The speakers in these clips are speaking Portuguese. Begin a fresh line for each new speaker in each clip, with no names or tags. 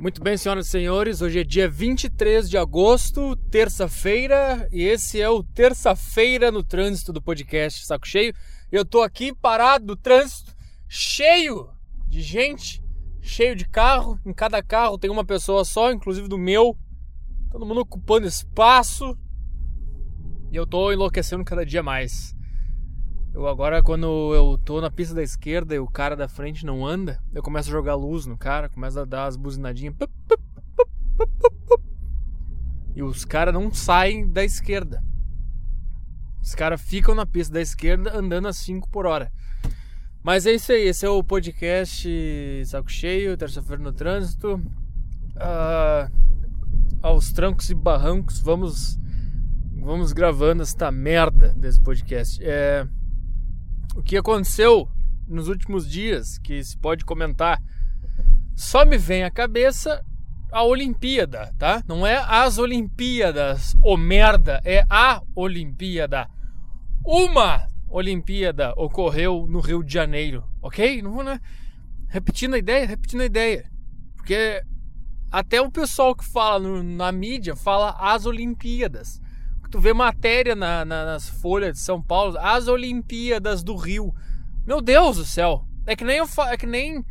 Muito bem, senhoras e senhores, hoje é dia 23 de agosto, terça-feira, e esse é o Terça-feira no Trânsito do podcast Saco Cheio. Eu tô aqui parado no trânsito, cheio de gente, cheio de carro. Em cada carro tem uma pessoa só, inclusive do meu. Todo mundo ocupando espaço. E eu tô enlouquecendo cada dia mais. Eu agora, quando eu tô na pista da esquerda e o cara da frente não anda, eu começo a jogar luz no cara, começo a dar as buzinadinhas. E os caras não saem da esquerda. Os caras ficam na pista da esquerda andando a 5 por hora. Mas é isso aí, esse é o podcast Saco Cheio, terça-feira no trânsito. Uh, aos trancos e barrancos, vamos vamos gravando esta merda desse podcast. É, o que aconteceu nos últimos dias que se pode comentar. Só me vem à cabeça a Olimpíada, tá? Não é as Olimpíadas, o merda, é a Olimpíada. Uma Olimpíada ocorreu no Rio de Janeiro, ok? Não vou, né? Repetindo a ideia, repetindo a ideia. Porque até o pessoal que fala no, na mídia fala as Olimpíadas tu vê matéria na, na, nas folhas de São Paulo, as Olimpíadas do Rio. Meu Deus do céu! É que nem eu é que nem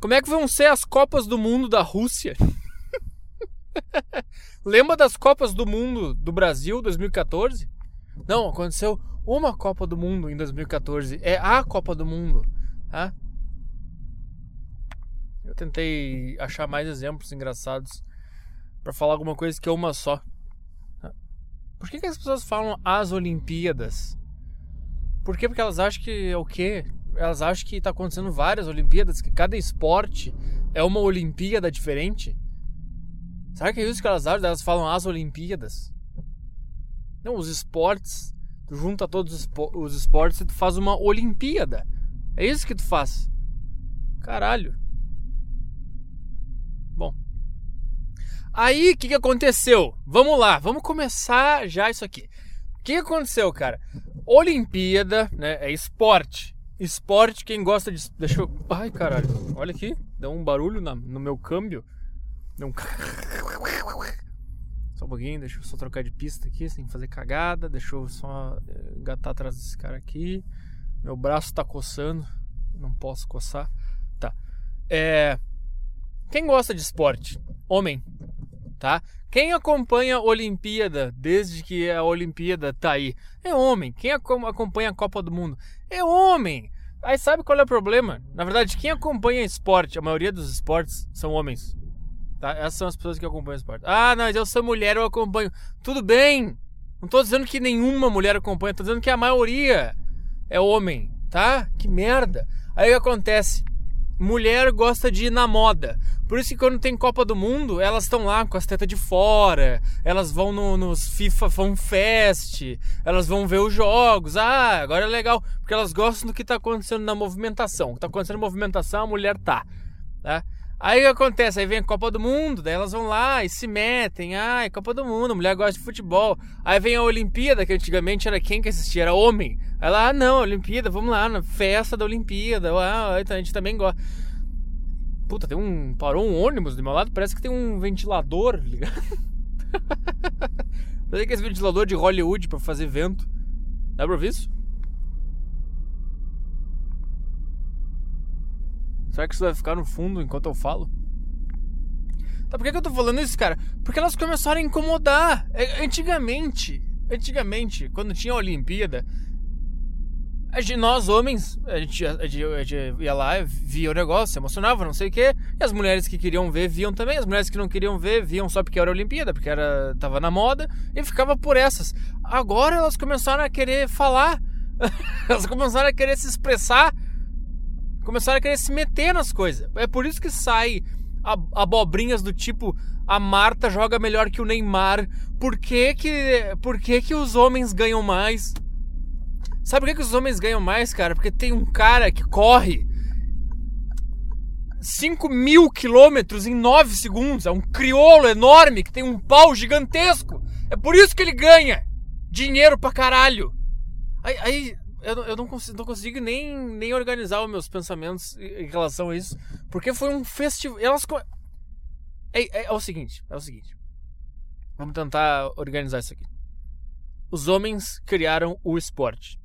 como é que vão ser as Copas do Mundo da Rússia? Lembra das Copas do Mundo do Brasil 2014? Não, aconteceu uma Copa do Mundo em 2014. É a Copa do Mundo. Tá? Eu tentei achar mais exemplos engraçados para falar alguma coisa que é uma só. Por que, que as pessoas falam as Olimpíadas? Por quê? Porque elas acham que é o quê? Elas acham que está acontecendo várias Olimpíadas, que cada esporte é uma Olimpíada diferente? Será que é isso que elas acham? Elas falam as Olimpíadas? Não, os esportes. Tu junta todos os esportes e tu faz uma Olimpíada. É isso que tu faz. Caralho. Aí, o que, que aconteceu? Vamos lá, vamos começar já isso aqui. O que, aconteceu, cara? Olimpíada, né? É esporte. Esporte, quem gosta de. Deixa eu. Ai, caralho. Olha aqui. Deu um barulho na, no meu câmbio. Deu um. Só um pouquinho, deixa eu só trocar de pista aqui, sem fazer cagada. Deixa eu só eh, engatar atrás desse cara aqui. Meu braço tá coçando. Não posso coçar. Tá. É. Quem gosta de esporte? Homem tá? Quem acompanha a Olimpíada desde que a Olimpíada tá aí é homem. Quem acompanha a Copa do Mundo é homem. Aí sabe qual é o problema? Na verdade, quem acompanha esporte, a maioria dos esportes são homens. Tá? Essas são as pessoas que acompanham esporte. Ah, não, eu sou mulher, eu acompanho. Tudo bem. Não tô dizendo que nenhuma mulher acompanha, tô dizendo que a maioria é homem, tá? Que merda. Aí o que acontece? Mulher gosta de ir na moda. Por isso que quando tem Copa do Mundo, elas estão lá com as tetas de fora, elas vão no, nos FIFA Fan Fest, elas vão ver os jogos. Ah, agora é legal, porque elas gostam do que está acontecendo na movimentação. O que está acontecendo na movimentação, a mulher tá. tá? Aí acontece? Aí vem a Copa do Mundo, daí elas vão lá e se metem. Ai, Copa do Mundo, mulher gosta de futebol. Aí vem a Olimpíada, que antigamente era quem que assistia? Era homem. Aí lá, ah, não, Olimpíada, vamos lá, na festa da Olimpíada. Ah, a gente também gosta. Puta, tem um. Parou um ônibus do meu lado, parece que tem um ventilador ligado. Parece que esse ventilador de Hollywood pra fazer vento. Dá pra ouvir isso? Será que isso vai ficar no fundo enquanto eu falo? Tá, por que, que eu tô falando isso, cara? Porque elas começaram a incomodar. É, antigamente, antigamente, quando tinha a Olimpíada, a gente, nós homens, a gente, a, gente, a gente ia lá, via o negócio, se emocionava, não sei o quê. E as mulheres que queriam ver, viam também. As mulheres que não queriam ver, viam só porque era a Olimpíada, porque era, tava na moda, e ficava por essas. Agora elas começaram a querer falar, elas começaram a querer se expressar começaram a querer se meter nas coisas. É por isso que sai abobrinhas do tipo a Marta joga melhor que o Neymar. Por que que, por que, que os homens ganham mais? Sabe por que, que os homens ganham mais, cara? Porque tem um cara que corre 5 mil quilômetros em 9 segundos. É um crioulo enorme que tem um pau gigantesco. É por isso que ele ganha dinheiro pra caralho. Aí, aí eu, eu não, consigo, não consigo nem, nem organizar os meus pensamentos em relação a isso. Porque foi um festival. Elas. É, é, é o seguinte, é o seguinte. Vamos tentar organizar isso aqui. Os homens criaram o esporte?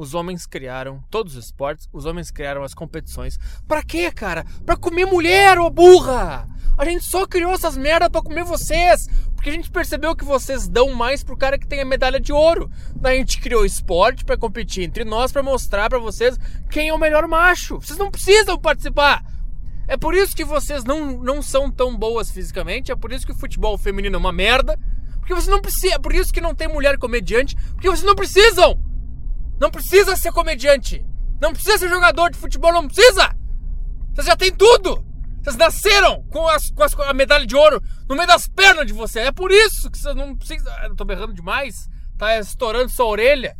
Os homens criaram todos os esportes, os homens criaram as competições. Pra quê, cara? Pra comer mulher, ô burra! A gente só criou essas merdas pra comer vocês! Porque a gente percebeu que vocês dão mais pro cara que tem a medalha de ouro. Daí a gente criou esporte para competir entre nós, para mostrar para vocês quem é o melhor macho. Vocês não precisam participar! É por isso que vocês não, não são tão boas fisicamente, é por isso que o futebol feminino é uma merda. Porque você não precisa, é por isso que não tem mulher comediante, porque vocês não precisam! Não precisa ser comediante. Não precisa ser jogador de futebol, não precisa. Vocês já têm tudo. Vocês nasceram com, as, com, as, a medalha de ouro no meio das pernas de vocês. É por isso que vocês não precisam. Eu tô berrando demais. Tá estourando sua orelha.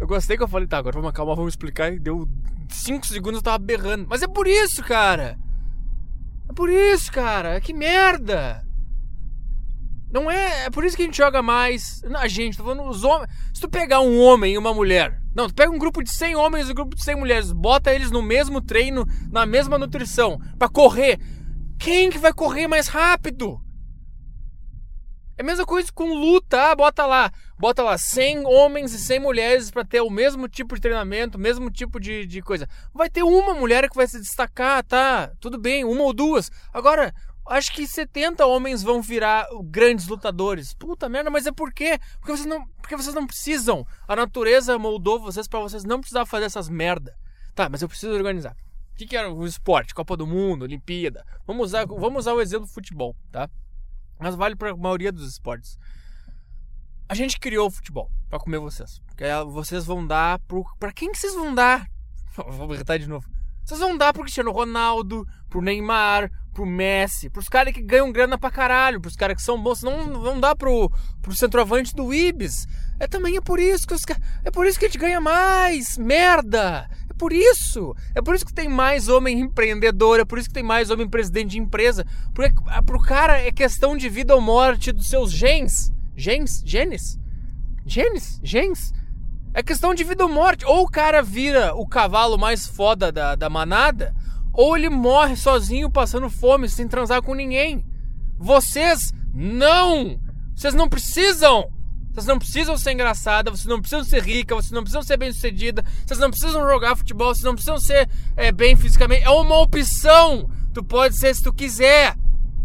Eu gostei que eu falei, tá, agora vamos acalmar, vamos explicar. E deu 5 segundos eu tava berrando. Mas é por isso, cara. É por isso, cara. Que merda. Não é. É por isso que a gente joga mais. A gente, tô falando os homens. Se tu pegar um homem e uma mulher. Não, tu pega um grupo de 100 homens e um grupo de 100 mulheres, bota eles no mesmo treino, na mesma nutrição, para correr. Quem que vai correr mais rápido? É a mesma coisa com luta, ah, bota lá, bota lá 100 homens e 100 mulheres para ter o mesmo tipo de treinamento, o mesmo tipo de, de coisa. Vai ter uma mulher que vai se destacar, tá? Tudo bem, uma ou duas. Agora, acho que 70 homens vão virar grandes lutadores. Puta merda, mas é por quê? Porque vocês não, porque vocês não precisam. A natureza moldou vocês para vocês não precisar fazer essas merda. Tá, mas eu preciso organizar. O que, que era o esporte? Copa do Mundo, Olimpíada. Vamos usar, vamos usar o exemplo do futebol, tá? Mas vale para a maioria dos esportes. A gente criou o futebol para comer vocês. Porque vocês vão dar pro. Pra quem que vocês vão dar? Vou irritar de novo. Vocês vão dar pro Cristiano Ronaldo, pro Neymar, pro Messi, pros caras que ganham grana pra caralho, pros caras que são bons, não vão dar pro, pro centroavante do Ibis. É também é por isso que os é por isso que a gente ganha mais, merda. É por isso. É por isso que tem mais homem empreendedor, é por isso que tem mais homem presidente de empresa, porque ah, pro cara é questão de vida ou morte dos seus genes, genes, genes, genes, genes. É questão de vida ou morte. Ou o cara vira o cavalo mais foda da, da manada, ou ele morre sozinho passando fome sem transar com ninguém. Vocês não! Vocês não precisam! Vocês não precisam ser engraçada, vocês não precisam ser rica, vocês não precisam ser bem sucedida, vocês não precisam jogar futebol, vocês não precisam ser é, bem fisicamente. É uma opção! Tu pode ser se tu quiser.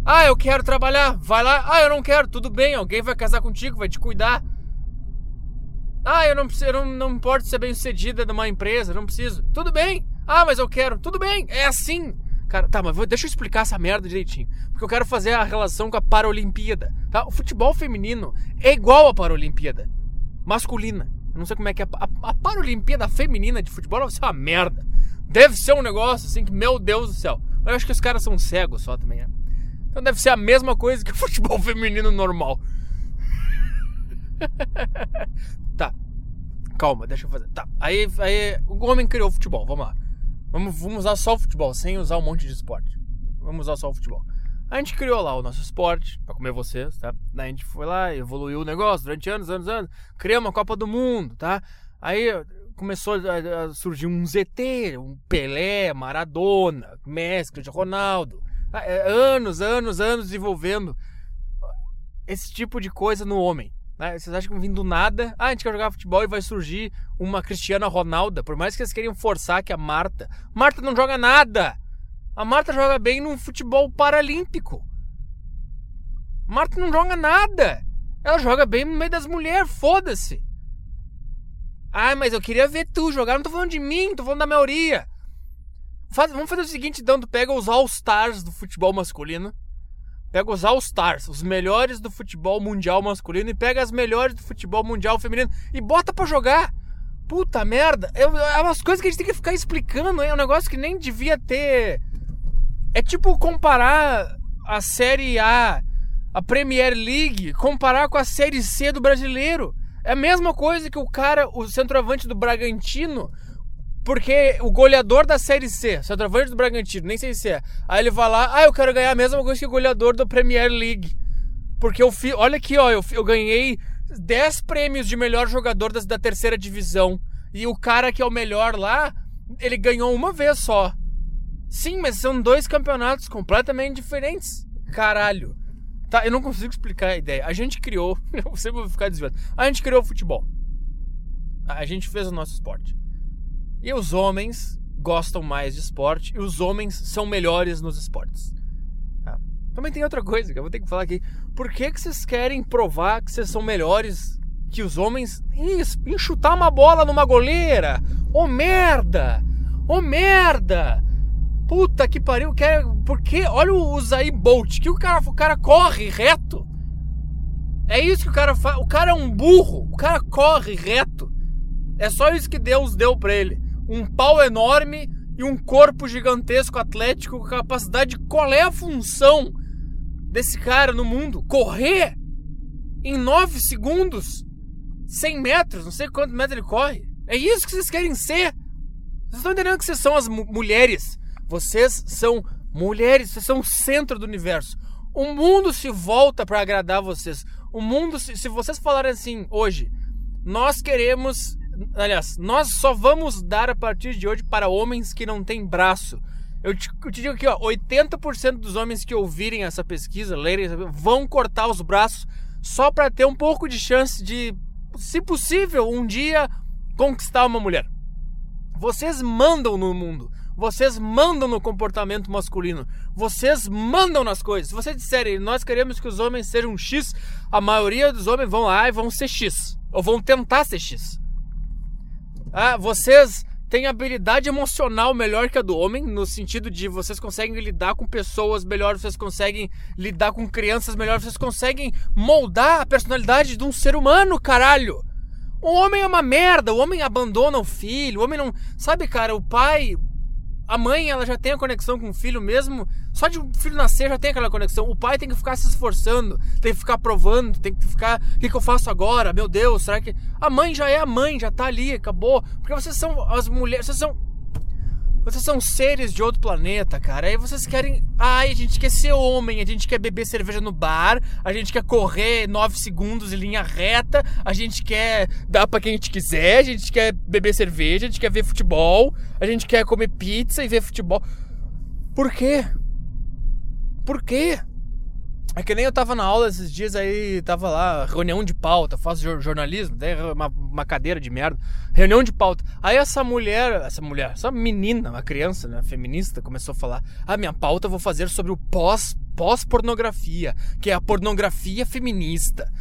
Ah, eu quero trabalhar, vai lá. Ah, eu não quero, tudo bem, alguém vai casar contigo, vai te cuidar. Ah, eu não preciso, eu não, não importo ser bem sucedida numa empresa, não preciso. Tudo bem. Ah, mas eu quero. Tudo bem, é assim. Cara, tá, mas deixa eu explicar essa merda direitinho. Porque eu quero fazer a relação com a Paralimpíada. Tá? O futebol feminino é igual à Paralimpíada. Masculina. Eu não sei como é que é. A, a Paralimpíada feminina de futebol deve ser uma merda. Deve ser um negócio assim que, meu Deus do céu. Eu acho que os caras são cegos só também, né? Então deve ser a mesma coisa que o futebol feminino normal. tá. Calma, deixa eu fazer. Tá. Aí, aí o homem criou o futebol. Vamos lá. Vamos, vamos usar só o futebol, sem usar um monte de esporte. Vamos usar só o futebol. A gente criou lá o nosso esporte, pra comer vocês, tá? Daí a gente foi lá, evoluiu o negócio durante anos, anos, anos. Criamos uma Copa do Mundo, tá? Aí começou a surgir um ZT, um Pelé, Maradona, Messi, Ronaldo. Tá? É, anos, anos, anos desenvolvendo esse tipo de coisa no homem. Né? Vocês acham que vir do nada? Ah, a gente quer jogar futebol e vai surgir uma Cristiana Ronaldo. Por mais que eles queriam forçar que a Marta. Marta não joga nada! A Marta joga bem num futebol paralímpico. Marta não joga nada! Ela joga bem no meio das mulheres, foda-se! Ah, mas eu queria ver tu jogar. Não tô falando de mim, tô falando da maioria. Faz, vamos fazer o seguinte, então, tu pega os All-Stars do futebol masculino Pega os All-Stars, os melhores do futebol mundial masculino, e pega as melhores do futebol mundial feminino e bota para jogar. Puta merda. É, é umas coisas que a gente tem que ficar explicando, é um negócio que nem devia ter. É tipo comparar a Série A, a Premier League, comparar com a Série C do brasileiro. É a mesma coisa que o cara, o centroavante do Bragantino, porque o goleador da Série C, centroavante do Bragantino, nem sei se é. Aí ele vai lá, ah, eu quero ganhar a mesma coisa que o goleador da Premier League. Porque eu fiz, olha aqui, ó, eu, eu ganhei 10 prêmios de melhor jogador das, da terceira divisão. E o cara que é o melhor lá, ele ganhou uma vez só. Sim, mas são dois campeonatos completamente diferentes. Caralho. Tá, eu não consigo explicar a ideia. A gente criou, eu sempre vou ficar desviando. A gente criou o futebol. A gente fez o nosso esporte. E os homens gostam mais de esporte e os homens são melhores nos esportes. Tá? Também tem outra coisa que eu vou ter que falar aqui. Por que, que vocês querem provar que vocês são melhores que os homens em, em chutar uma bola numa goleira? Ô oh, merda! Ô oh, merda! Puta que pariu, quer, porque olha o Zayn Bolt, que o cara, o cara corre reto. É isso que o cara faz. O cara é um burro, o cara corre reto. É só isso que Deus deu para ele. Um pau enorme e um corpo gigantesco atlético com capacidade. Qual é a função desse cara no mundo? Correr em 9 segundos, 100 metros, não sei quantos metros ele corre. É isso que vocês querem ser. Vocês estão entendendo que vocês são as mulheres vocês são mulheres, vocês são o centro do universo. O mundo se volta para agradar vocês. O mundo, se, se vocês falarem assim hoje, nós queremos, aliás, nós só vamos dar a partir de hoje para homens que não têm braço. Eu te, eu te digo aqui, ó, 80% dos homens que ouvirem essa pesquisa, lerem, vão cortar os braços só para ter um pouco de chance de, se possível, um dia conquistar uma mulher. Vocês mandam no mundo. Vocês mandam no comportamento masculino. Vocês mandam nas coisas. Se vocês disserem, nós queremos que os homens sejam X, a maioria dos homens vão lá e vão ser X. Ou vão tentar ser X. Ah, vocês têm habilidade emocional melhor que a do homem, no sentido de vocês conseguem lidar com pessoas melhor, vocês conseguem lidar com crianças melhor, vocês conseguem moldar a personalidade de um ser humano, caralho. O homem é uma merda, o homem abandona o filho, o homem não. Sabe, cara, o pai a mãe, ela já tem a conexão com o filho mesmo. Só de o filho nascer já tem aquela conexão. O pai tem que ficar se esforçando, tem que ficar provando, tem que ficar. O que, que eu faço agora? Meu Deus, será que. A mãe já é a mãe, já tá ali, acabou. Porque vocês são as mulheres. Vocês são vocês são seres de outro planeta, cara. Aí vocês querem. Ai, a gente quer ser homem, a gente quer beber cerveja no bar, a gente quer correr 9 segundos em linha reta, a gente quer dar pra quem a gente quiser, a gente quer beber cerveja, a gente quer ver futebol, a gente quer comer pizza e ver futebol. Por quê? Por quê? É que nem eu tava na aula esses dias aí, tava lá, reunião de pauta, faço jornalismo, uma, uma cadeira de merda, reunião de pauta. Aí essa mulher, essa mulher, essa menina, uma criança, né, feminista, começou a falar: "Ah, minha pauta eu vou fazer sobre o pós pós-pornografia, que é a pornografia feminista".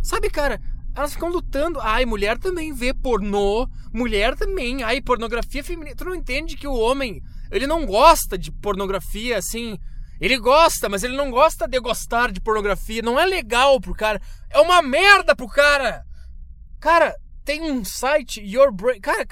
Sabe, cara, elas ficam lutando. Ai, mulher também vê pornô, mulher também, ai, pornografia feminista. Tu não entende que o homem, ele não gosta de pornografia assim, ele gosta, mas ele não gosta de gostar de pornografia. Não é legal pro cara. É uma merda pro cara. Cara, tem um site, Your Brain. Cara,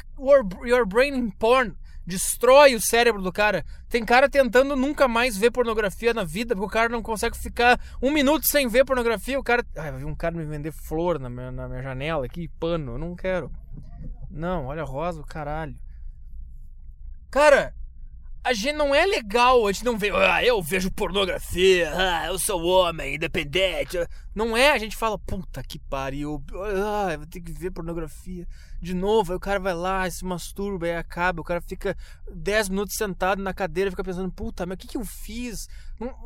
Your, Brain in Porn. Destrói o cérebro do cara. Tem cara tentando nunca mais ver pornografia na vida, porque o cara não consegue ficar um minuto sem ver pornografia. O cara. Ai, vi um cara me vender flor na minha, na minha janela aqui, pano. Eu não quero. Não, olha rosa, caralho. Cara, a gente não é legal, a gente não vê, ah, eu vejo pornografia, ah, eu sou homem, independente. Não é, a gente fala, puta que pariu, ah, eu vou ter que ver pornografia de novo. Aí o cara vai lá, se masturba, aí acaba, o cara fica 10 minutos sentado na cadeira, fica pensando, puta, mas o que, que eu fiz?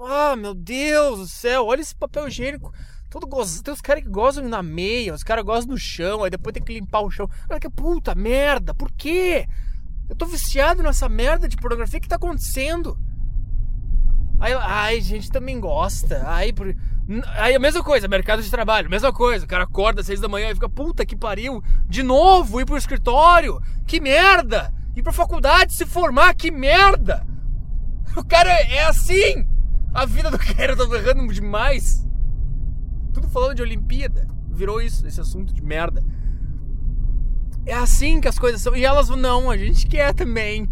Ah, meu Deus do céu, olha esse papel higiênico. Todo gozo... Tem os caras que gozam na meia, os caras gozam no chão, aí depois tem que limpar o chão. Olha que puta merda, por quê? Eu tô viciado nessa merda de pornografia. Que tá acontecendo? Aí, ai, gente também gosta. Aí, por... aí a mesma coisa, mercado de trabalho, mesma coisa. O cara acorda às seis da manhã e fica, puta que pariu, de novo ir pro escritório. Que merda! Ir pra faculdade, se formar, que merda! O cara é assim! A vida do cara tá errando demais. Tudo falando de Olimpíada. Virou isso, esse assunto de merda. É assim que as coisas são. E elas não, a gente quer também.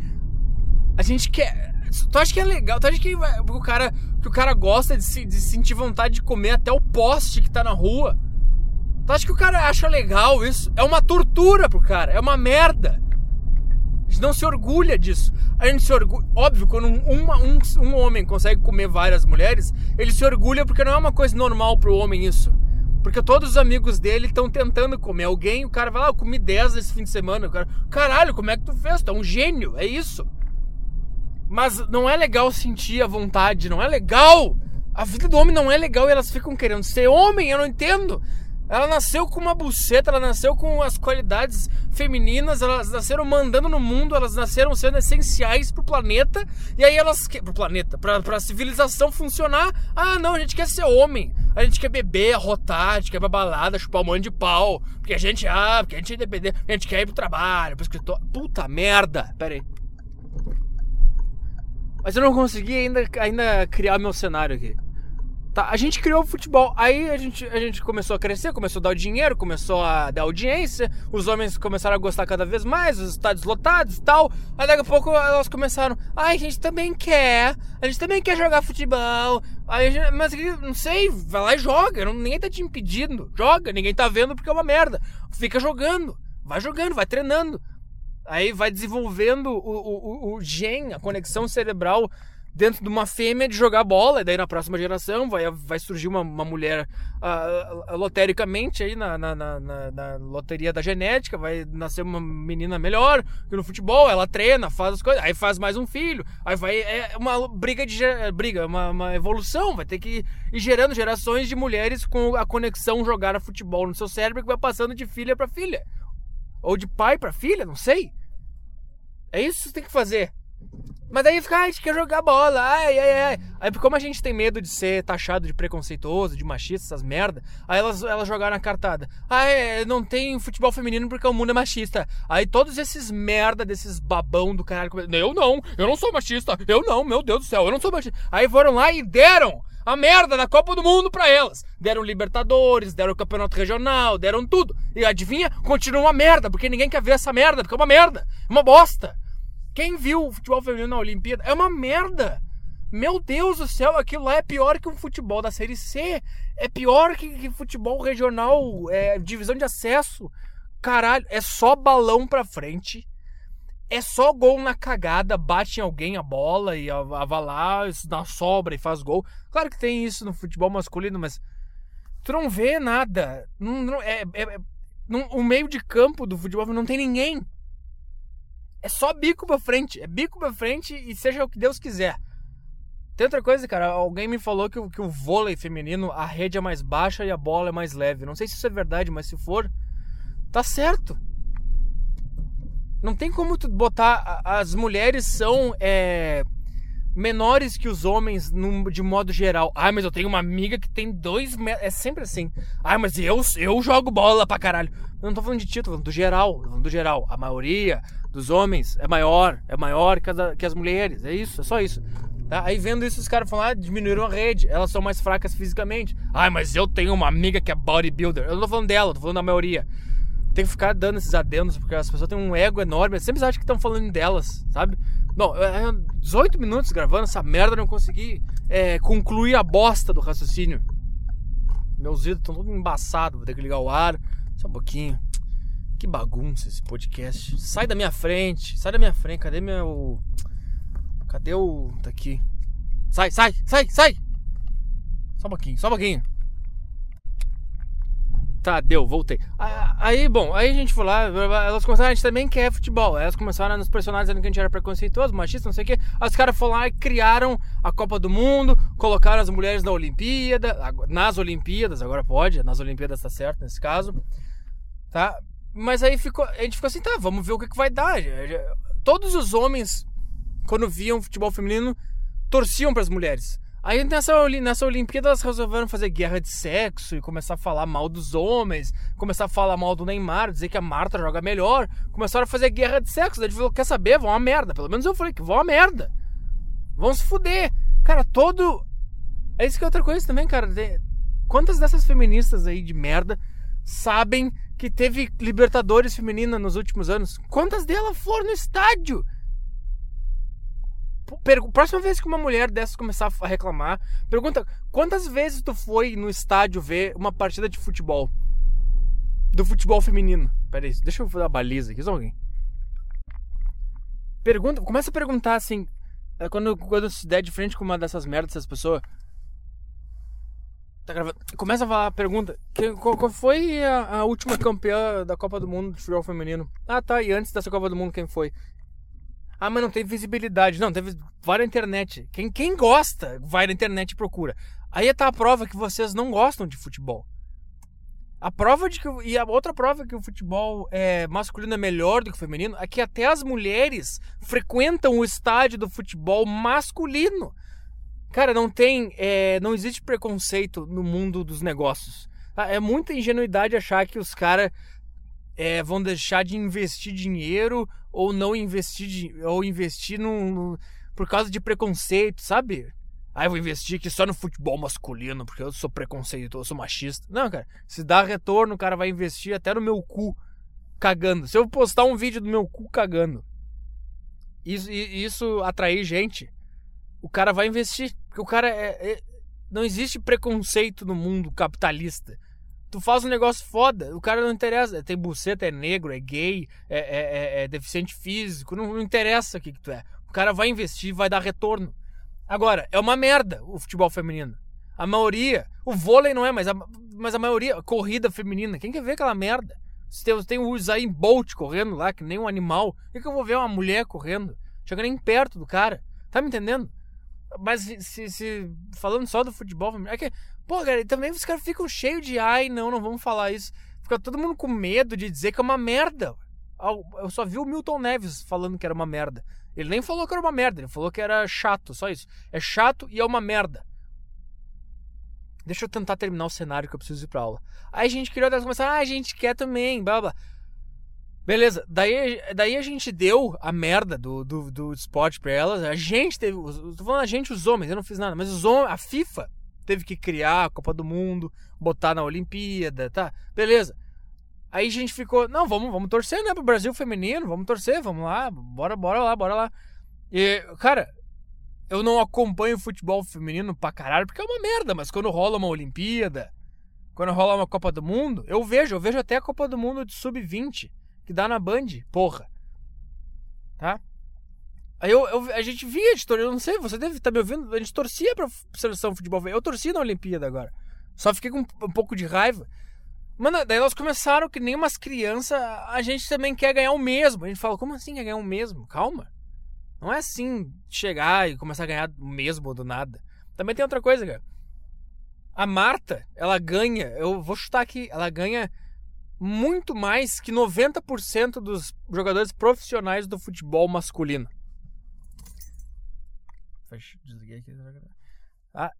A gente quer. Tu acha que é legal? Tu acha que o cara, que o cara gosta de, se, de sentir vontade de comer até o poste que tá na rua? Tu acha que o cara acha legal isso? É uma tortura pro cara, é uma merda. A gente não se orgulha disso. A gente se orgulha. Óbvio, quando um, um, um homem consegue comer várias mulheres, ele se orgulha porque não é uma coisa normal pro homem isso. Porque todos os amigos dele estão tentando comer alguém, o cara vai lá, ah, eu comi 10 esse fim de semana. O cara, caralho, como é que tu fez? Tu é um gênio, é isso. Mas não é legal sentir a vontade, não é legal. A vida do homem não é legal e elas ficam querendo ser homem, eu não entendo. Ela nasceu com uma buceta, ela nasceu com as qualidades femininas, elas nasceram mandando no mundo, elas nasceram sendo essenciais pro planeta, e aí elas. Pro planeta, pra, pra civilização funcionar. Ah, não, a gente quer ser homem. A gente quer beber, arrotar, a gente quer ir pra balada, chupar um monte de pau. Porque a gente, ah, porque a gente é independente, a gente quer ir pro trabalho, pro escritório. Puta merda! Pera aí. Mas eu não consegui ainda, ainda criar meu cenário aqui. Tá, a gente criou o futebol. Aí a gente, a gente começou a crescer, começou a dar o dinheiro, começou a dar audiência. Os homens começaram a gostar cada vez mais, os estádios lotados e tal. Aí daqui a pouco elas começaram. Ai, a gente também quer. A gente também quer jogar futebol. Aí gente, mas não sei, vai lá e joga. Não, ninguém tá te impedindo. Joga, ninguém tá vendo porque é uma merda. Fica jogando. Vai jogando, vai treinando. Aí vai desenvolvendo o, o, o, o gen, a conexão cerebral dentro de uma fêmea de jogar bola, e daí na próxima geração vai, vai surgir uma, uma mulher uh, lotericamente aí na, na, na, na, loteria da genética, vai nascer uma menina melhor que no futebol, ela treina, faz as coisas, aí faz mais um filho, aí vai. É uma briga de briga, uma, uma evolução, vai ter que ir gerando gerações de mulheres com a conexão jogar futebol no seu cérebro que vai passando de filha para filha. Ou de pai para filha, não sei. É isso que você tem que fazer. Mas daí fica, ah, a gente quer jogar bola, ai, ai, ai. Aí como a gente tem medo de ser taxado de preconceituoso, de machista, essas merda, aí elas, elas jogaram a cartada. Ah, é, não tem futebol feminino porque o mundo é machista. Aí todos esses merda desses babão do caralho, eu não, eu não sou machista, eu não, meu Deus do céu, eu não sou machista. Aí foram lá e deram a merda da Copa do Mundo pra elas. Deram Libertadores, deram Campeonato Regional, deram tudo. E adivinha? Continua uma merda, porque ninguém quer ver essa merda, porque é uma merda, uma bosta. Quem viu o futebol feminino na Olimpíada é uma merda. Meu Deus do céu, aquilo lá é pior que o futebol da Série C. É pior que, que futebol regional, é, divisão de acesso. Caralho, é só balão pra frente. É só gol na cagada, bate em alguém a bola e a, a lá na sobra e faz gol. Claro que tem isso no futebol masculino, mas tu não vê nada. Não, não, é, é, é não, o meio de campo do futebol não tem ninguém. É só bico pra frente. É bico pra frente e seja o que Deus quiser. Tem outra coisa, cara. Alguém me falou que, que o vôlei feminino, a rede é mais baixa e a bola é mais leve. Não sei se isso é verdade, mas se for, tá certo. Não tem como tu botar. As mulheres são é, menores que os homens no, de modo geral. Ah, mas eu tenho uma amiga que tem dois metros. É sempre assim. Ah, mas eu, eu jogo bola pra caralho. Eu não tô falando de ti, tô falando do geral. Falando do geral. A maioria dos homens é maior, é maior que, a, que as mulheres. É isso, é só isso. Tá? Aí vendo isso, os caras falam, ah, diminuíram a rede, elas são mais fracas fisicamente. Ah, mas eu tenho uma amiga que é bodybuilder. Eu não tô falando dela, tô falando da maioria. Tem que ficar dando esses adendos, porque as pessoas têm um ego enorme. Sempre acham que estão falando delas, sabe? Não, 18 minutos gravando essa merda, não consegui é, concluir a bosta do raciocínio. Meus vidros estão todos embaçados, vou ter que ligar o ar. Só um pouquinho. Que bagunça esse podcast. Sai da minha frente. Sai da minha frente. Cadê meu. Cadê o. Tá aqui. Sai, sai, sai, sai! Só um pouquinho, só um pouquinho. Tá, deu, voltei. Aí, bom, aí a gente foi lá, elas começaram, a gente também quer futebol. Elas começaram a nos pressionar dizendo que a gente era preconceituoso, machista, não sei o quê. As caras foram lá e criaram a Copa do Mundo, colocaram as mulheres na Olimpíada, nas Olimpíadas, agora pode, nas Olimpíadas tá certo nesse caso, tá? Mas aí ficou, a gente ficou assim, tá, vamos ver o que, que vai dar. Todos os homens, quando viam futebol feminino, torciam para as mulheres. Aí nessa, nessa Olimpíada elas resolveram fazer guerra de sexo e começar a falar mal dos homens, começar a falar mal do Neymar, dizer que a Marta joga melhor. Começaram a fazer guerra de sexo. Daí a gente falou, quer saber? Vão a merda. Pelo menos eu falei que vão a merda. Vão se fuder. Cara, todo. É isso que é outra coisa também, cara. Quantas dessas feministas aí de merda sabem que teve Libertadores feminina nos últimos anos. Quantas delas foram no estádio? Próxima vez que uma mulher dessas começar a reclamar, pergunta quantas vezes tu foi no estádio ver uma partida de futebol? Do futebol feminino. Pera deixa eu fazer a baliza aqui, só alguém. Pergunta, começa a perguntar assim, é, quando, quando se der de frente com uma dessas merdas, dessas pessoas, Tá gravando. Começa a falar a pergunta. qual, qual, foi a, a, última campeã da Copa do Mundo de futebol feminino? Ah, tá. E antes dessa Copa do Mundo, quem foi? Ah, mas não tem visibilidade. Não, teve. Vai na internet. Quem, quem gosta, vai na internet e procura. Aí tá a prova que vocês não gostam de futebol. A prova de que. E a outra prova que o futebol é, masculino é melhor do que o feminino é que até as mulheres frequentam o estádio do futebol masculino. Cara, não tem. É, não existe preconceito no mundo dos negócios. Tá? É muita ingenuidade achar que os caras é, vão deixar de investir dinheiro ou não investir ou investir por causa de preconceito, sabe? Ah, vou investir aqui só no futebol masculino, porque eu sou preconceituoso, eu sou machista. Não, cara. Se dá retorno, o cara vai investir até no meu cu cagando. Se eu postar um vídeo do meu cu cagando, isso, isso atrair gente, o cara vai investir. Porque o cara é, é, Não existe preconceito no mundo capitalista. Tu faz um negócio foda, o cara não interessa. Tem buceta, é negro, é gay, é, é, é, é deficiente físico, não, não interessa o que, que tu é. O cara vai investir, vai dar retorno. Agora, é uma merda o futebol feminino. A maioria, o vôlei não é, mas a, mas a maioria, corrida feminina, quem quer ver aquela merda? Se tem, tem o Usain Bolt correndo lá, que nem um animal, por que, que eu vou ver uma mulher correndo? Chega nem perto do cara. Tá me entendendo? Mas se, se falando só do futebol feminino, é que, pô, cara, também os caras ficam cheios de ai, não, não vamos falar isso. Fica todo mundo com medo de dizer que é uma merda. Eu só vi o Milton Neves falando que era uma merda. Ele nem falou que era uma merda, ele falou que era chato, só isso. É chato e é uma merda. Deixa eu tentar terminar o cenário que eu preciso ir pra aula. Aí a gente criou, começar, ah, a gente quer também, blá blá. Beleza, daí, daí a gente deu a merda do, do, do esporte pra elas. A gente teve. Tô falando a gente, os homens, eu não fiz nada, mas os homens, a FIFA teve que criar a Copa do Mundo, botar na Olimpíada, tá? Beleza. Aí a gente ficou, não, vamos, vamos torcer, né, pro Brasil feminino, vamos torcer, vamos lá, bora, bora lá, bora lá. E, cara, eu não acompanho futebol feminino pra caralho, porque é uma merda, mas quando rola uma Olimpíada, quando rola uma Copa do Mundo, eu vejo, eu vejo até a Copa do Mundo de Sub-20, que dá na Band, porra. Tá? Aí eu, eu, a gente via de eu não sei, você deve estar tá me ouvindo, a gente torcia pra seleção de futebol. Eu torci na Olimpíada agora. Só fiquei com um, pouco de raiva. Mano, daí elas começaram que nem umas crianças, a gente também quer ganhar o mesmo. A gente fala, como assim quer ganhar o mesmo? Calma. Não é assim chegar e começar a ganhar o mesmo do nada. Também tem outra coisa, cara. A Marta, ela ganha, eu vou chutar aqui, ela ganha muito mais que 90% dos jogadores profissionais do futebol masculino. Desliguei aqui. Ah,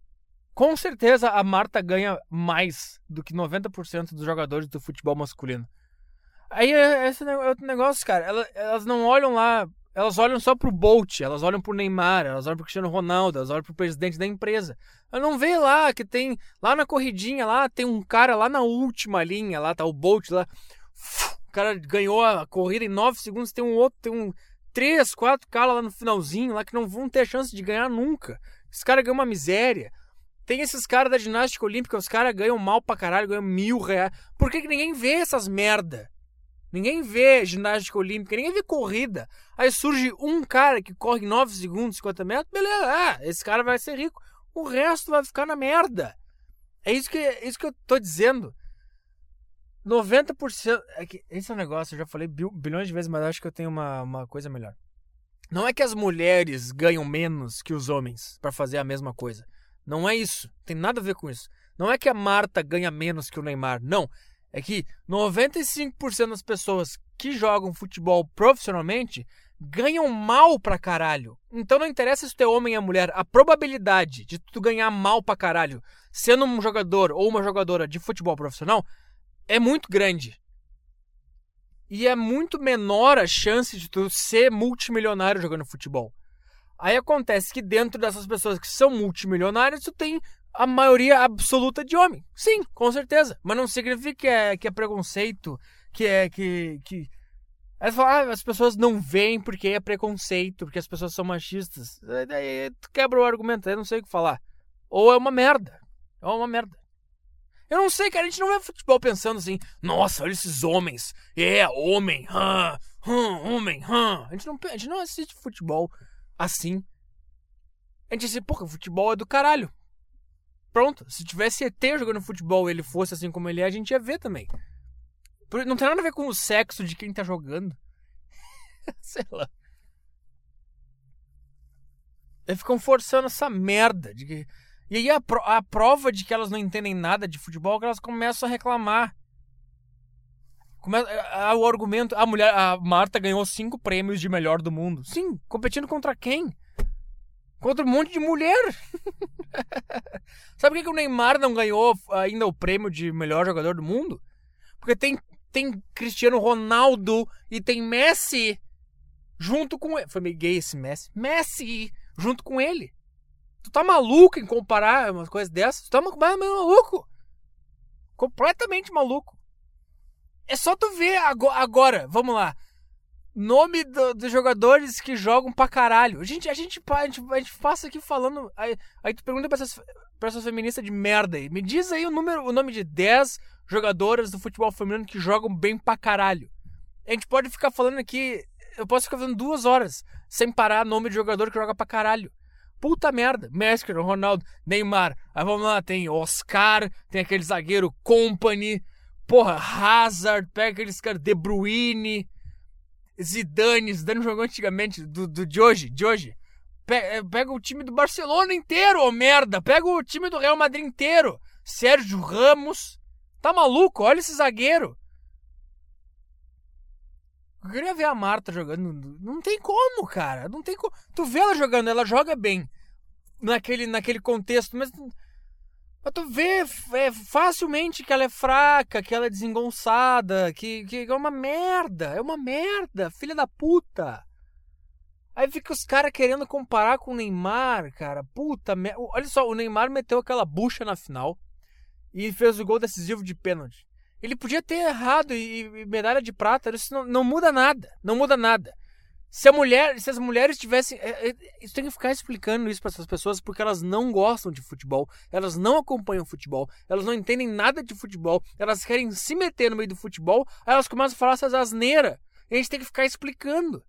com certeza a Marta ganha mais do que 90% dos jogadores do futebol masculino. Aí é, esse é outro negócio, cara. Elas, elas não olham lá. Elas olham só pro Bolt, elas olham pro Neymar, elas olham pro Cristiano Ronaldo, elas olham pro presidente da empresa. Ela não vê lá que tem. Lá na corridinha, lá tem um cara lá na última linha, lá tá o Bolt lá. O cara ganhou a corrida em 9 segundos, tem um outro, tem um. Três, quatro caras lá no finalzinho lá que não vão ter chance de ganhar nunca. Esse cara ganhou uma miséria. Tem esses caras da ginástica olímpica, os caras ganham mal pra caralho, ganham mil reais. Por que, que ninguém vê essas merda? Ninguém vê ginástica olímpica, ninguém vê corrida. Aí surge um cara que corre 9 segundos, 50 metros, beleza, ah, esse cara vai ser rico. O resto vai ficar na merda. É isso que, é isso que eu tô dizendo. 90%. É que, esse é um negócio, eu já falei bilhões de vezes, mas acho que eu tenho uma, uma coisa melhor. Não é que as mulheres ganham menos que os homens para fazer a mesma coisa. Não é isso. Tem nada a ver com isso. Não é que a Marta ganha menos que o Neymar. Não. É que 95% das pessoas que jogam futebol profissionalmente ganham mal pra caralho. Então não interessa se tu é homem ou mulher, a probabilidade de tu ganhar mal pra caralho sendo um jogador ou uma jogadora de futebol profissional é muito grande. E é muito menor a chance de tu ser multimilionário jogando futebol. Aí acontece que dentro dessas pessoas que são multimilionárias, tu tem a maioria absoluta de homem. Sim, com certeza. Mas não significa que é, que é preconceito, que é que. que... Aí falam, ah, as pessoas não veem porque é preconceito, porque as pessoas são machistas. Daí tu quebra o argumento, eu não sei o que falar. Ou é uma merda. É uma merda. Eu não sei, cara, a gente não vê futebol pensando assim, nossa, olha esses homens. É, homem, hum, hum, homem, hum. A gente não, a gente não assiste futebol assim. A gente disse, porra, futebol é do caralho. Pronto, se tivesse ET jogando futebol e ele fosse assim como ele é, a gente ia ver também. Não tem nada a ver com o sexo de quem tá jogando. Sei lá. Eles ficam forçando essa merda. De que... E aí a, pro... a prova de que elas não entendem nada de futebol é que elas começam a reclamar. Começa... O argumento. A mulher. A Marta ganhou cinco prêmios de melhor do mundo. Sim, competindo contra quem? Contra um monte de mulher. Sabe por que o Neymar não ganhou ainda o prêmio de melhor jogador do mundo? Porque tem, tem Cristiano Ronaldo e tem Messi junto com ele. Foi meio gay esse Messi. Messi junto com ele. Tu tá maluco em comparar umas coisas dessas? Tu tá maluco. Completamente maluco. É só tu ver agora, vamos lá. Nome do, dos jogadores que jogam pra caralho. A gente, a gente, a gente, a gente passa aqui falando. Aí, aí tu pergunta pra essas, pra essas feministas de merda aí. Me diz aí o, número, o nome de 10 jogadoras do futebol feminino que jogam bem pra caralho. A gente pode ficar falando aqui eu posso ficar fazendo duas horas sem parar nome de jogador que joga pra caralho. Puta merda. Messi, Ronaldo, Neymar. Aí vamos lá, tem Oscar, tem aquele zagueiro Company. Porra, Hazard, pega aqueles caras De Bruyne. Zidane, Zidane jogou antigamente, do, do de hoje, de hoje. Pega, eh, pega o time do Barcelona inteiro, ô merda. Pega o time do Real Madrid inteiro. Sérgio Ramos. Tá maluco? Olha esse zagueiro. Eu queria ver a Marta jogando. Não tem como, cara. Não tem como. Tu vê ela jogando, ela joga bem. Naquele, naquele contexto, mas. Mas tu vê é, facilmente que ela é fraca, que ela é desengonçada, que, que é uma merda. É uma merda, filha da puta. Aí fica os caras querendo comparar com o Neymar, cara. Puta merda. Olha só, o Neymar meteu aquela bucha na final e fez o gol decisivo de pênalti. Ele podia ter errado e, e medalha de prata, isso não, não, muda nada. Não muda nada. Se a mulher, se as mulheres tivessem, é, é, isso tem que ficar explicando isso para essas pessoas porque elas não gostam de futebol, elas não acompanham futebol, elas não entendem nada de futebol, elas querem se meter no meio do futebol, aí elas começam a falar essas asneiras. A gente tem que ficar explicando.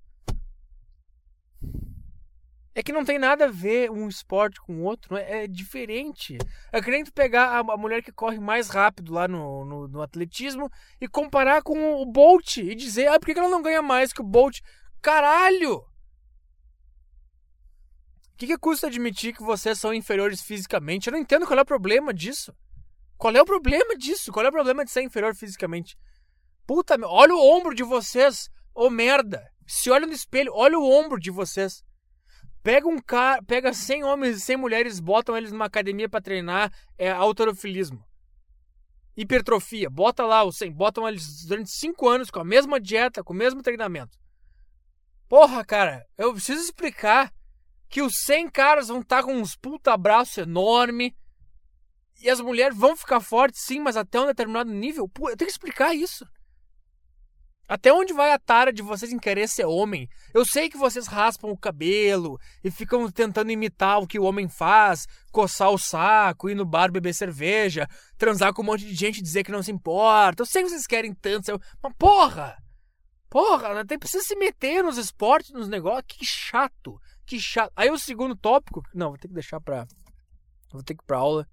É que não tem nada a ver um esporte com o outro, é, é diferente. É que nem tu pegar a, a, mulher que corre mais rápido lá no, no, no, atletismo e comparar com o Bolt e dizer, ah, por que ela não ganha mais que o Bolt? Caralho! O que, que custa admitir que vocês são inferiores fisicamente? Eu não entendo qual é o problema disso. Qual é o problema disso? Qual é o problema de ser inferior fisicamente? Puta, olha o ombro de vocês, ô merda. Se olha no espelho, olha o ombro de vocês. Pega um cara, pega 100 homens e 100 mulheres, botam eles numa academia para treinar é, autorofilismo. Hipertrofia, bota lá os 100, botam eles durante 5 anos com a mesma dieta, com o mesmo treinamento. Porra, cara, eu preciso explicar que os 100 caras vão estar tá com uns puta abraço enorme e as mulheres vão ficar fortes, sim, mas até um determinado nível. Pô, eu tenho que explicar isso. Até onde vai a tara de vocês em querer ser homem? Eu sei que vocês raspam o cabelo e ficam tentando imitar o que o homem faz, coçar o saco, ir no bar beber cerveja, transar com um monte de gente e dizer que não se importa. Eu sei que vocês querem tanto, mas porra! Porra, até precisa se meter nos esportes, nos negócios. Que chato, que chato. Aí o segundo tópico, não, vou ter que deixar pra. Vou ter que ir pra aula.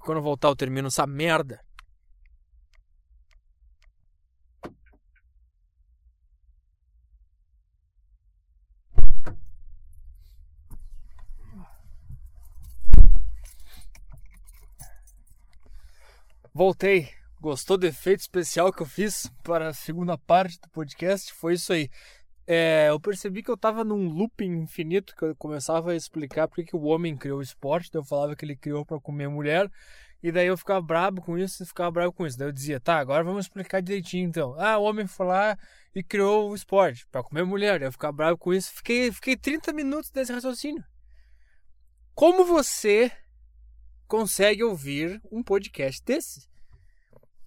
Quando eu voltar eu termino essa merda. Voltei. Gostou do efeito especial que eu fiz para a segunda parte do podcast? Foi isso aí. É, eu percebi que eu estava num looping infinito que eu começava a explicar porque que o homem criou o esporte, daí eu falava que ele criou para comer mulher, e daí eu ficava brabo com isso e ficava brabo com isso. Daí eu dizia, tá, agora vamos explicar direitinho então. Ah, o homem foi lá e criou o esporte para comer mulher, daí eu ficava brabo com isso. Fiquei, fiquei 30 minutos nesse raciocínio. Como você consegue ouvir um podcast desse.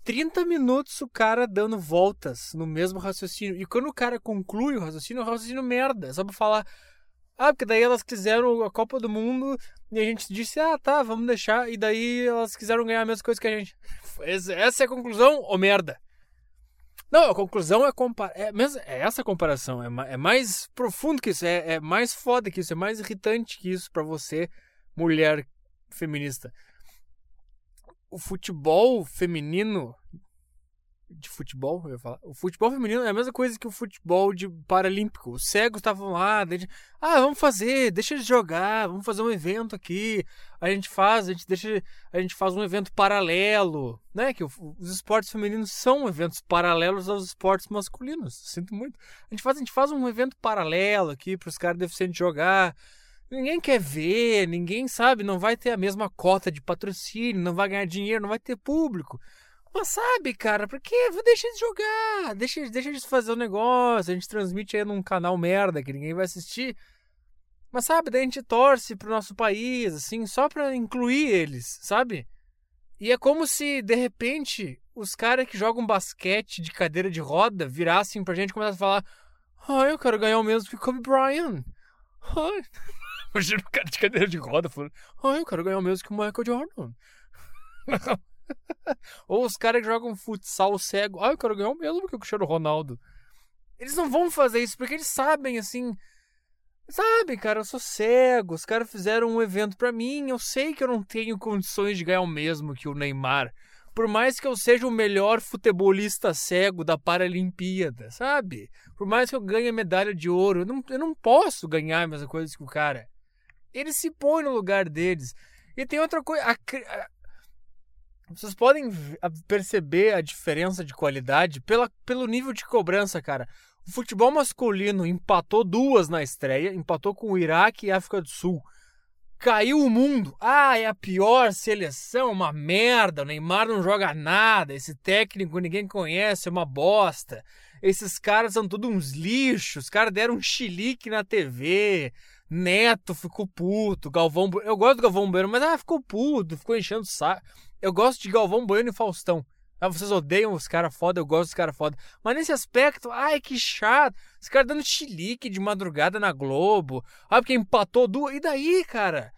30 minutos o cara dando voltas no mesmo raciocínio. E quando o cara conclui o raciocínio, é um raciocínio merda. É só pra falar. Ah, porque daí elas quiseram a Copa do Mundo e a gente disse, ah, tá, vamos deixar. E daí elas quiseram ganhar a mesma coisa que a gente. Essa é a conclusão, ou merda? Não, a conclusão é comparar. É, é essa comparação. É, é mais profundo que isso. É, é mais foda que isso. É mais irritante que isso para você, mulher feminista. O futebol feminino de futebol, eu ia falar. O futebol feminino é a mesma coisa que o futebol de paralímpico. Os cegos estavam lá, desde, ah, vamos fazer, deixa eles jogar, vamos fazer um evento aqui. A gente faz, a gente deixa, a gente faz um evento paralelo, né? Que os esportes femininos são eventos paralelos aos esportes masculinos. Sinto muito. A gente faz, a gente faz um evento paralelo aqui para os caras deficientes jogar. Ninguém quer ver, ninguém sabe, não vai ter a mesma cota de patrocínio, não vai ganhar dinheiro, não vai ter público. Mas sabe, cara, porque deixa de jogar, deixa, deixa de fazer o negócio, a gente transmite aí num canal merda que ninguém vai assistir. Mas sabe, daí a gente torce pro nosso país, assim, só pra incluir eles, sabe? E é como se, de repente, os caras que jogam basquete de cadeira de roda virassem pra gente e começassem a falar: Ah, eu quero ganhar o mesmo que Kobe Bryant. Ah. Imagina o cara de cadeira de roda falando: Ah, eu quero ganhar o mesmo que o Michael Jordan. Ou os caras que jogam futsal cego. Ah, eu quero ganhar o mesmo que o Cristiano Ronaldo. Eles não vão fazer isso porque eles sabem, assim. Sabem, cara, eu sou cego. Os caras fizeram um evento para mim. Eu sei que eu não tenho condições de ganhar o mesmo que o Neymar. Por mais que eu seja o melhor futebolista cego da Paralimpíada, sabe? Por mais que eu ganhe medalha de ouro, eu não, eu não posso ganhar a mesma coisa que o cara. Eles se põem no lugar deles. E tem outra coisa. A, vocês podem perceber a diferença de qualidade pela, pelo nível de cobrança, cara. O futebol masculino empatou duas na estreia, empatou com o Iraque e a África do Sul. Caiu o mundo. Ah, é a pior seleção, uma merda. O Neymar não joga nada. Esse técnico ninguém conhece, é uma bosta. Esses caras são todos uns lixos. Os caras deram um chilique na TV. Neto ficou puto. Galvão. Eu gosto do Galvão Bueno, mas ah, ficou puto, ficou enchendo o saco. Eu gosto de Galvão Bueno e Faustão. Ah, vocês odeiam os caras foda, eu gosto dos caras foda. Mas nesse aspecto, ai que chato. Os caras dando chilique de madrugada na Globo. Ah, porque empatou duas. E daí, cara?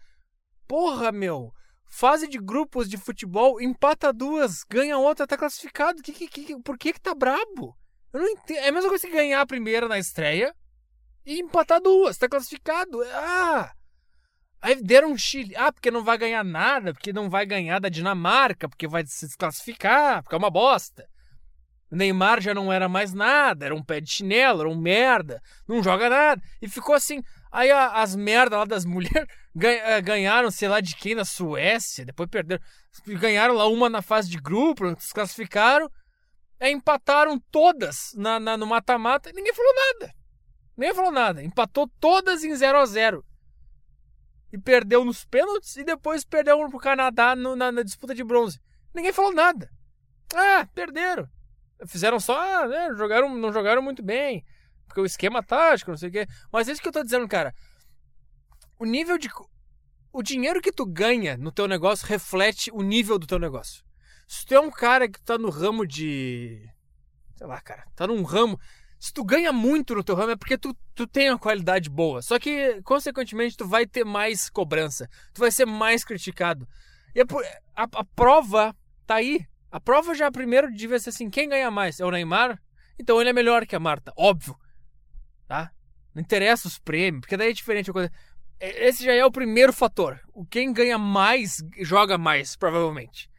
Porra, meu. Fase de grupos de futebol, empata duas, ganha outra, tá classificado. Que, que, que, por que que tá brabo? Eu não entendo. É a mesma coisa que ganhar a primeira na estreia e empatar duas, tá classificado. Ah! Aí deram um Chile. Ah, porque não vai ganhar nada, porque não vai ganhar da Dinamarca, porque vai se desclassificar, porque é uma bosta. O Neymar já não era mais nada, era um pé de chinelo, era um merda, não joga nada. E ficou assim. Aí as merdas lá das mulheres eh, ganharam, sei lá de quem, na Suécia, depois perderam. Ganharam lá uma na fase de grupo, desclassificaram. Aí empataram todas na, na no mata-mata e ninguém falou nada. Ninguém falou nada. Empatou todas em 0 a 0 e perdeu nos pênaltis e depois perdeu pro Canadá no, na, na, disputa de bronze. Ninguém falou nada. Ah, perderam. Fizeram só, ah, né, jogaram, não jogaram muito bem, porque o esquema tático, não sei o quê. Mas é isso que eu tô dizendo, cara. O nível de o dinheiro que tu ganha no teu negócio reflete o nível do teu negócio. Se tu é um cara que tá no ramo de sei lá, cara, tá num ramo se tu ganha muito no teu ramo é porque tu, tu tem uma qualidade boa. Só que, consequentemente, tu vai ter mais cobrança. Tu vai ser mais criticado. E a, a, a prova tá aí. A prova já primeiro devia ser assim: quem ganha mais? É o Neymar? Então ele é melhor que a Marta. Óbvio. Tá? Não interessa os prêmios, porque daí é diferente a coisa. Esse já é o primeiro fator. Quem ganha mais joga mais, provavelmente.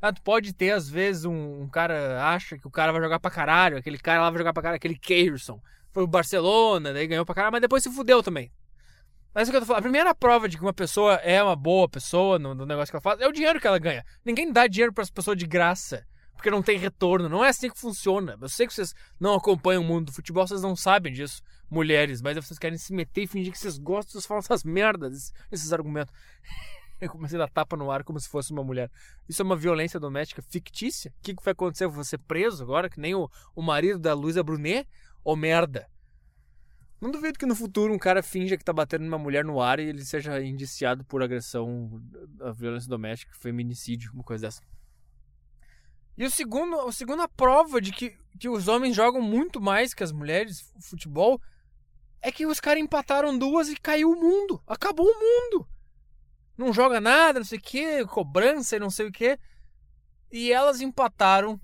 Ah, tu pode ter, às vezes, um, um, cara acha que o cara vai jogar pra caralho, aquele cara lá vai jogar pra caralho, aquele Keirson. Foi o Barcelona, daí ganhou pra caralho, mas depois se fudeu também. Mas é o que eu tô falando. A primeira prova de que uma pessoa é uma boa pessoa no, no negócio que ela faz é o dinheiro que ela ganha. Ninguém dá dinheiro para as pessoas de graça, porque não tem retorno. Não é assim que funciona. Eu sei que vocês não acompanham o mundo do futebol, vocês não sabem disso, mulheres, mas vocês querem se meter e fingir que vocês gostam, vocês falam essas merdas, esses argumentos. Eu comecei a dar tapa no ar como se fosse uma mulher. Isso é uma violência doméstica fictícia? O que, que vai acontecer? Vou ser preso agora, que nem o, o marido da Luísa Brunet? Ô oh, merda! Não duvido que no futuro um cara finja que tá batendo numa mulher no ar e ele seja indiciado por agressão, violência doméstica, feminicídio, uma coisa dessa. E o segundo, a segunda prova de que, que os homens jogam muito mais que as mulheres futebol é que os caras empataram duas e caiu o mundo. Acabou o mundo não joga nada, não sei o que, cobrança e não sei o que. E elas empataram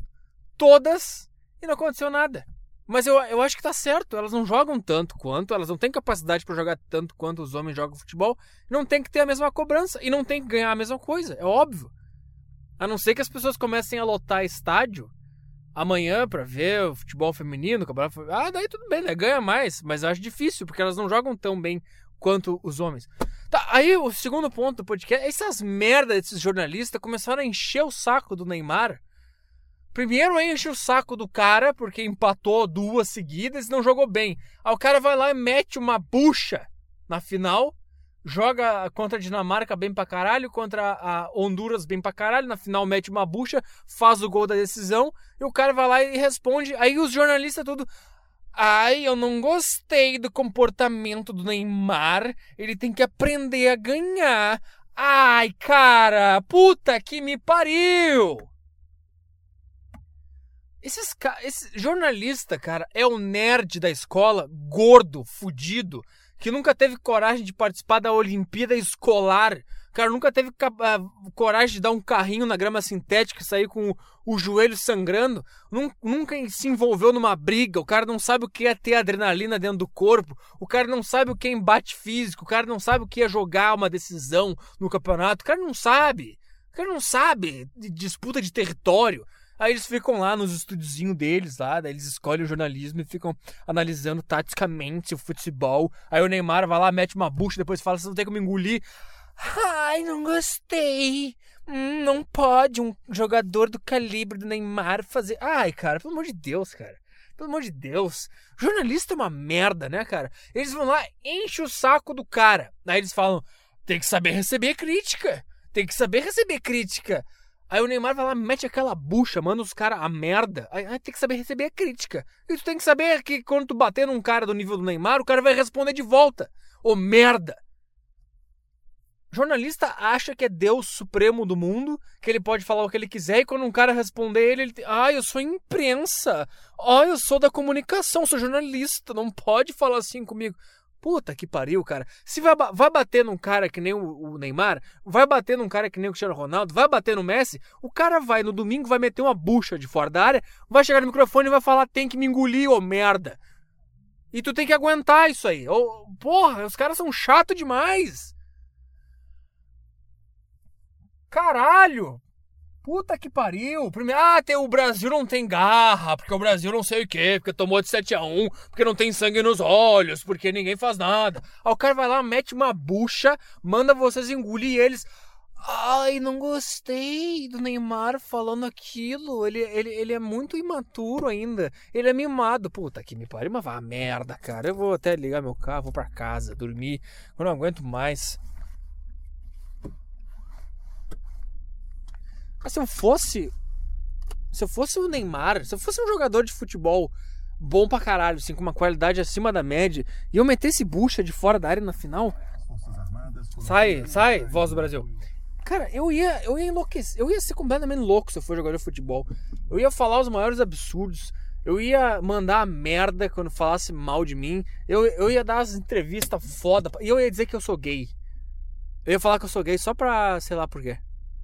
todas e não aconteceu nada. Mas eu, eu acho que tá certo, elas não jogam tanto quanto, elas não têm capacidade para jogar tanto quanto os homens jogam futebol, não tem que ter a mesma cobrança e não tem que ganhar a mesma coisa, é óbvio. A não ser que as pessoas comecem a lotar estádio, amanhã pra ver o futebol feminino, campeonato Ah, daí tudo bem, né? Ganha mais, mas eu acho difícil, porque elas não jogam tão bem quanto os homens. Tá, aí o segundo ponto do podcast, essas merdas desses jornalistas começaram a encher o saco do Neymar. Primeiro enche o saco do cara, porque empatou duas seguidas e não jogou bem. Aí o cara vai lá e mete uma bucha na final joga contra a Dinamarca bem pra caralho, contra a Honduras bem pra caralho, na final mete uma bucha, faz o gol da decisão, e o cara vai lá e responde. Aí os jornalistas tudo. Ai, eu não gostei do comportamento do Neymar. Ele tem que aprender a ganhar. Ai, cara, puta que me pariu! Esses, esse jornalista, cara, é o nerd da escola, gordo, fudido, que nunca teve coragem de participar da Olimpíada Escolar. Cara, nunca teve uh, coragem de dar um carrinho na grama sintética e sair com o, o joelho sangrando. Nunca, nunca se envolveu numa briga. O cara não sabe o que é ter adrenalina dentro do corpo. O cara não sabe o que é embate físico. O cara não sabe o que é jogar uma decisão no campeonato. O cara não sabe. O cara não sabe de disputa de território. Aí eles ficam lá nos estúdiozinhos deles, lá, daí eles escolhem o jornalismo e ficam analisando taticamente o futebol. Aí o Neymar vai lá, mete uma bucha, depois fala: você não tem como engolir. Ai, não gostei. Não pode um jogador do calibre do Neymar fazer. Ai, cara, pelo amor de Deus, cara. Pelo amor de Deus. Jornalista é uma merda, né, cara? Eles vão lá, enche o saco do cara. Aí eles falam: tem que saber receber crítica. Tem que saber receber crítica. Aí o Neymar vai lá, mete aquela bucha, manda os caras a merda. Aí, aí, tem que saber receber a crítica. E tu tem que saber que quando tu bater num cara do nível do Neymar, o cara vai responder de volta. Ô merda! Jornalista acha que é Deus supremo do mundo, que ele pode falar o que ele quiser, e quando um cara responder ele, ele ah, eu sou imprensa, ah, eu sou da comunicação, sou jornalista, não pode falar assim comigo. Puta que pariu, cara. Se vai, vai bater num cara que nem o, o, Neymar, vai bater num cara que nem o Cristiano Ronaldo, vai bater no Messi, o cara vai no domingo, vai meter uma bucha de fora da área, vai chegar no microfone e vai falar: tem que me engolir, ô merda. E tu tem que aguentar isso aí. Porra, os caras são chato demais. Caralho! Puta que pariu. Primeiro, ah, tem, o Brasil não tem garra, porque o Brasil não sei o quê, porque tomou de 7 a 1 porque não tem sangue nos olhos, porque ninguém faz nada. Aí o cara vai lá, mete uma bucha, manda vocês engolir eles. Ai, não gostei do Neymar falando aquilo. Ele, ele, ele é muito imaturo ainda. Ele é mimado. Puta que me pariu, mas vá merda, cara. Eu vou até ligar meu carro, vou pra casa, dormir. Eu não aguento mais. Mas se eu fosse. Se eu fosse o Neymar, se eu fosse um jogador de futebol bom pra caralho, assim, com uma qualidade acima da média, e eu metesse bucha de fora da área na final. Sai, sai, voz do Brasil. Cara, eu ia, eu ia enlouquecer, eu ia ser completamente louco se eu for jogador de futebol. Eu ia falar os maiores absurdos. Eu ia mandar merda quando falasse mal de mim. Eu, eu ia dar as entrevistas foda. E eu ia dizer que eu sou gay. Eu ia falar que eu sou gay só pra, sei lá por quê.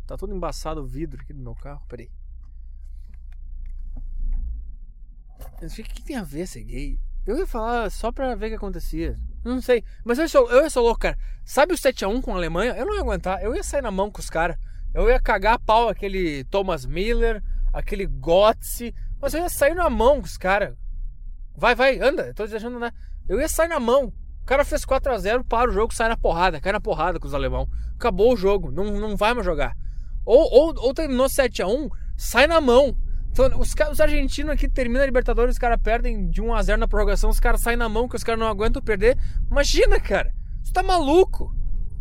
Tá todo embaçado o vidro aqui do meu carro. Peraí. O que, tem a ver ser gay? Eu ia falar só pra ver o que acontecia. Não sei. Mas eu sou, eu sou louco, cara. Sabe o 7x1 com a Alemanha? Eu não ia aguentar. Eu ia sair na mão com os caras. Eu ia cagar a pau aquele Thomas Miller, aquele Götze. Mas eu ia sair na mão com os caras. Vai, vai, anda. Eu tô deixando, né? Eu ia sair na mão. O cara fez 4x0, para o jogo, sai na porrada. Cai na porrada com os alemão. Acabou o jogo. Não, não vai mais jogar. Ou, ou, ou terminou 7x1, sai na mão. Então, os, os argentinos aqui terminam a Libertadores, os caras perdem de 1x0 na prorrogação, os caras saem na mão, que os caras não aguentam perder. Imagina, cara. Você tá maluco.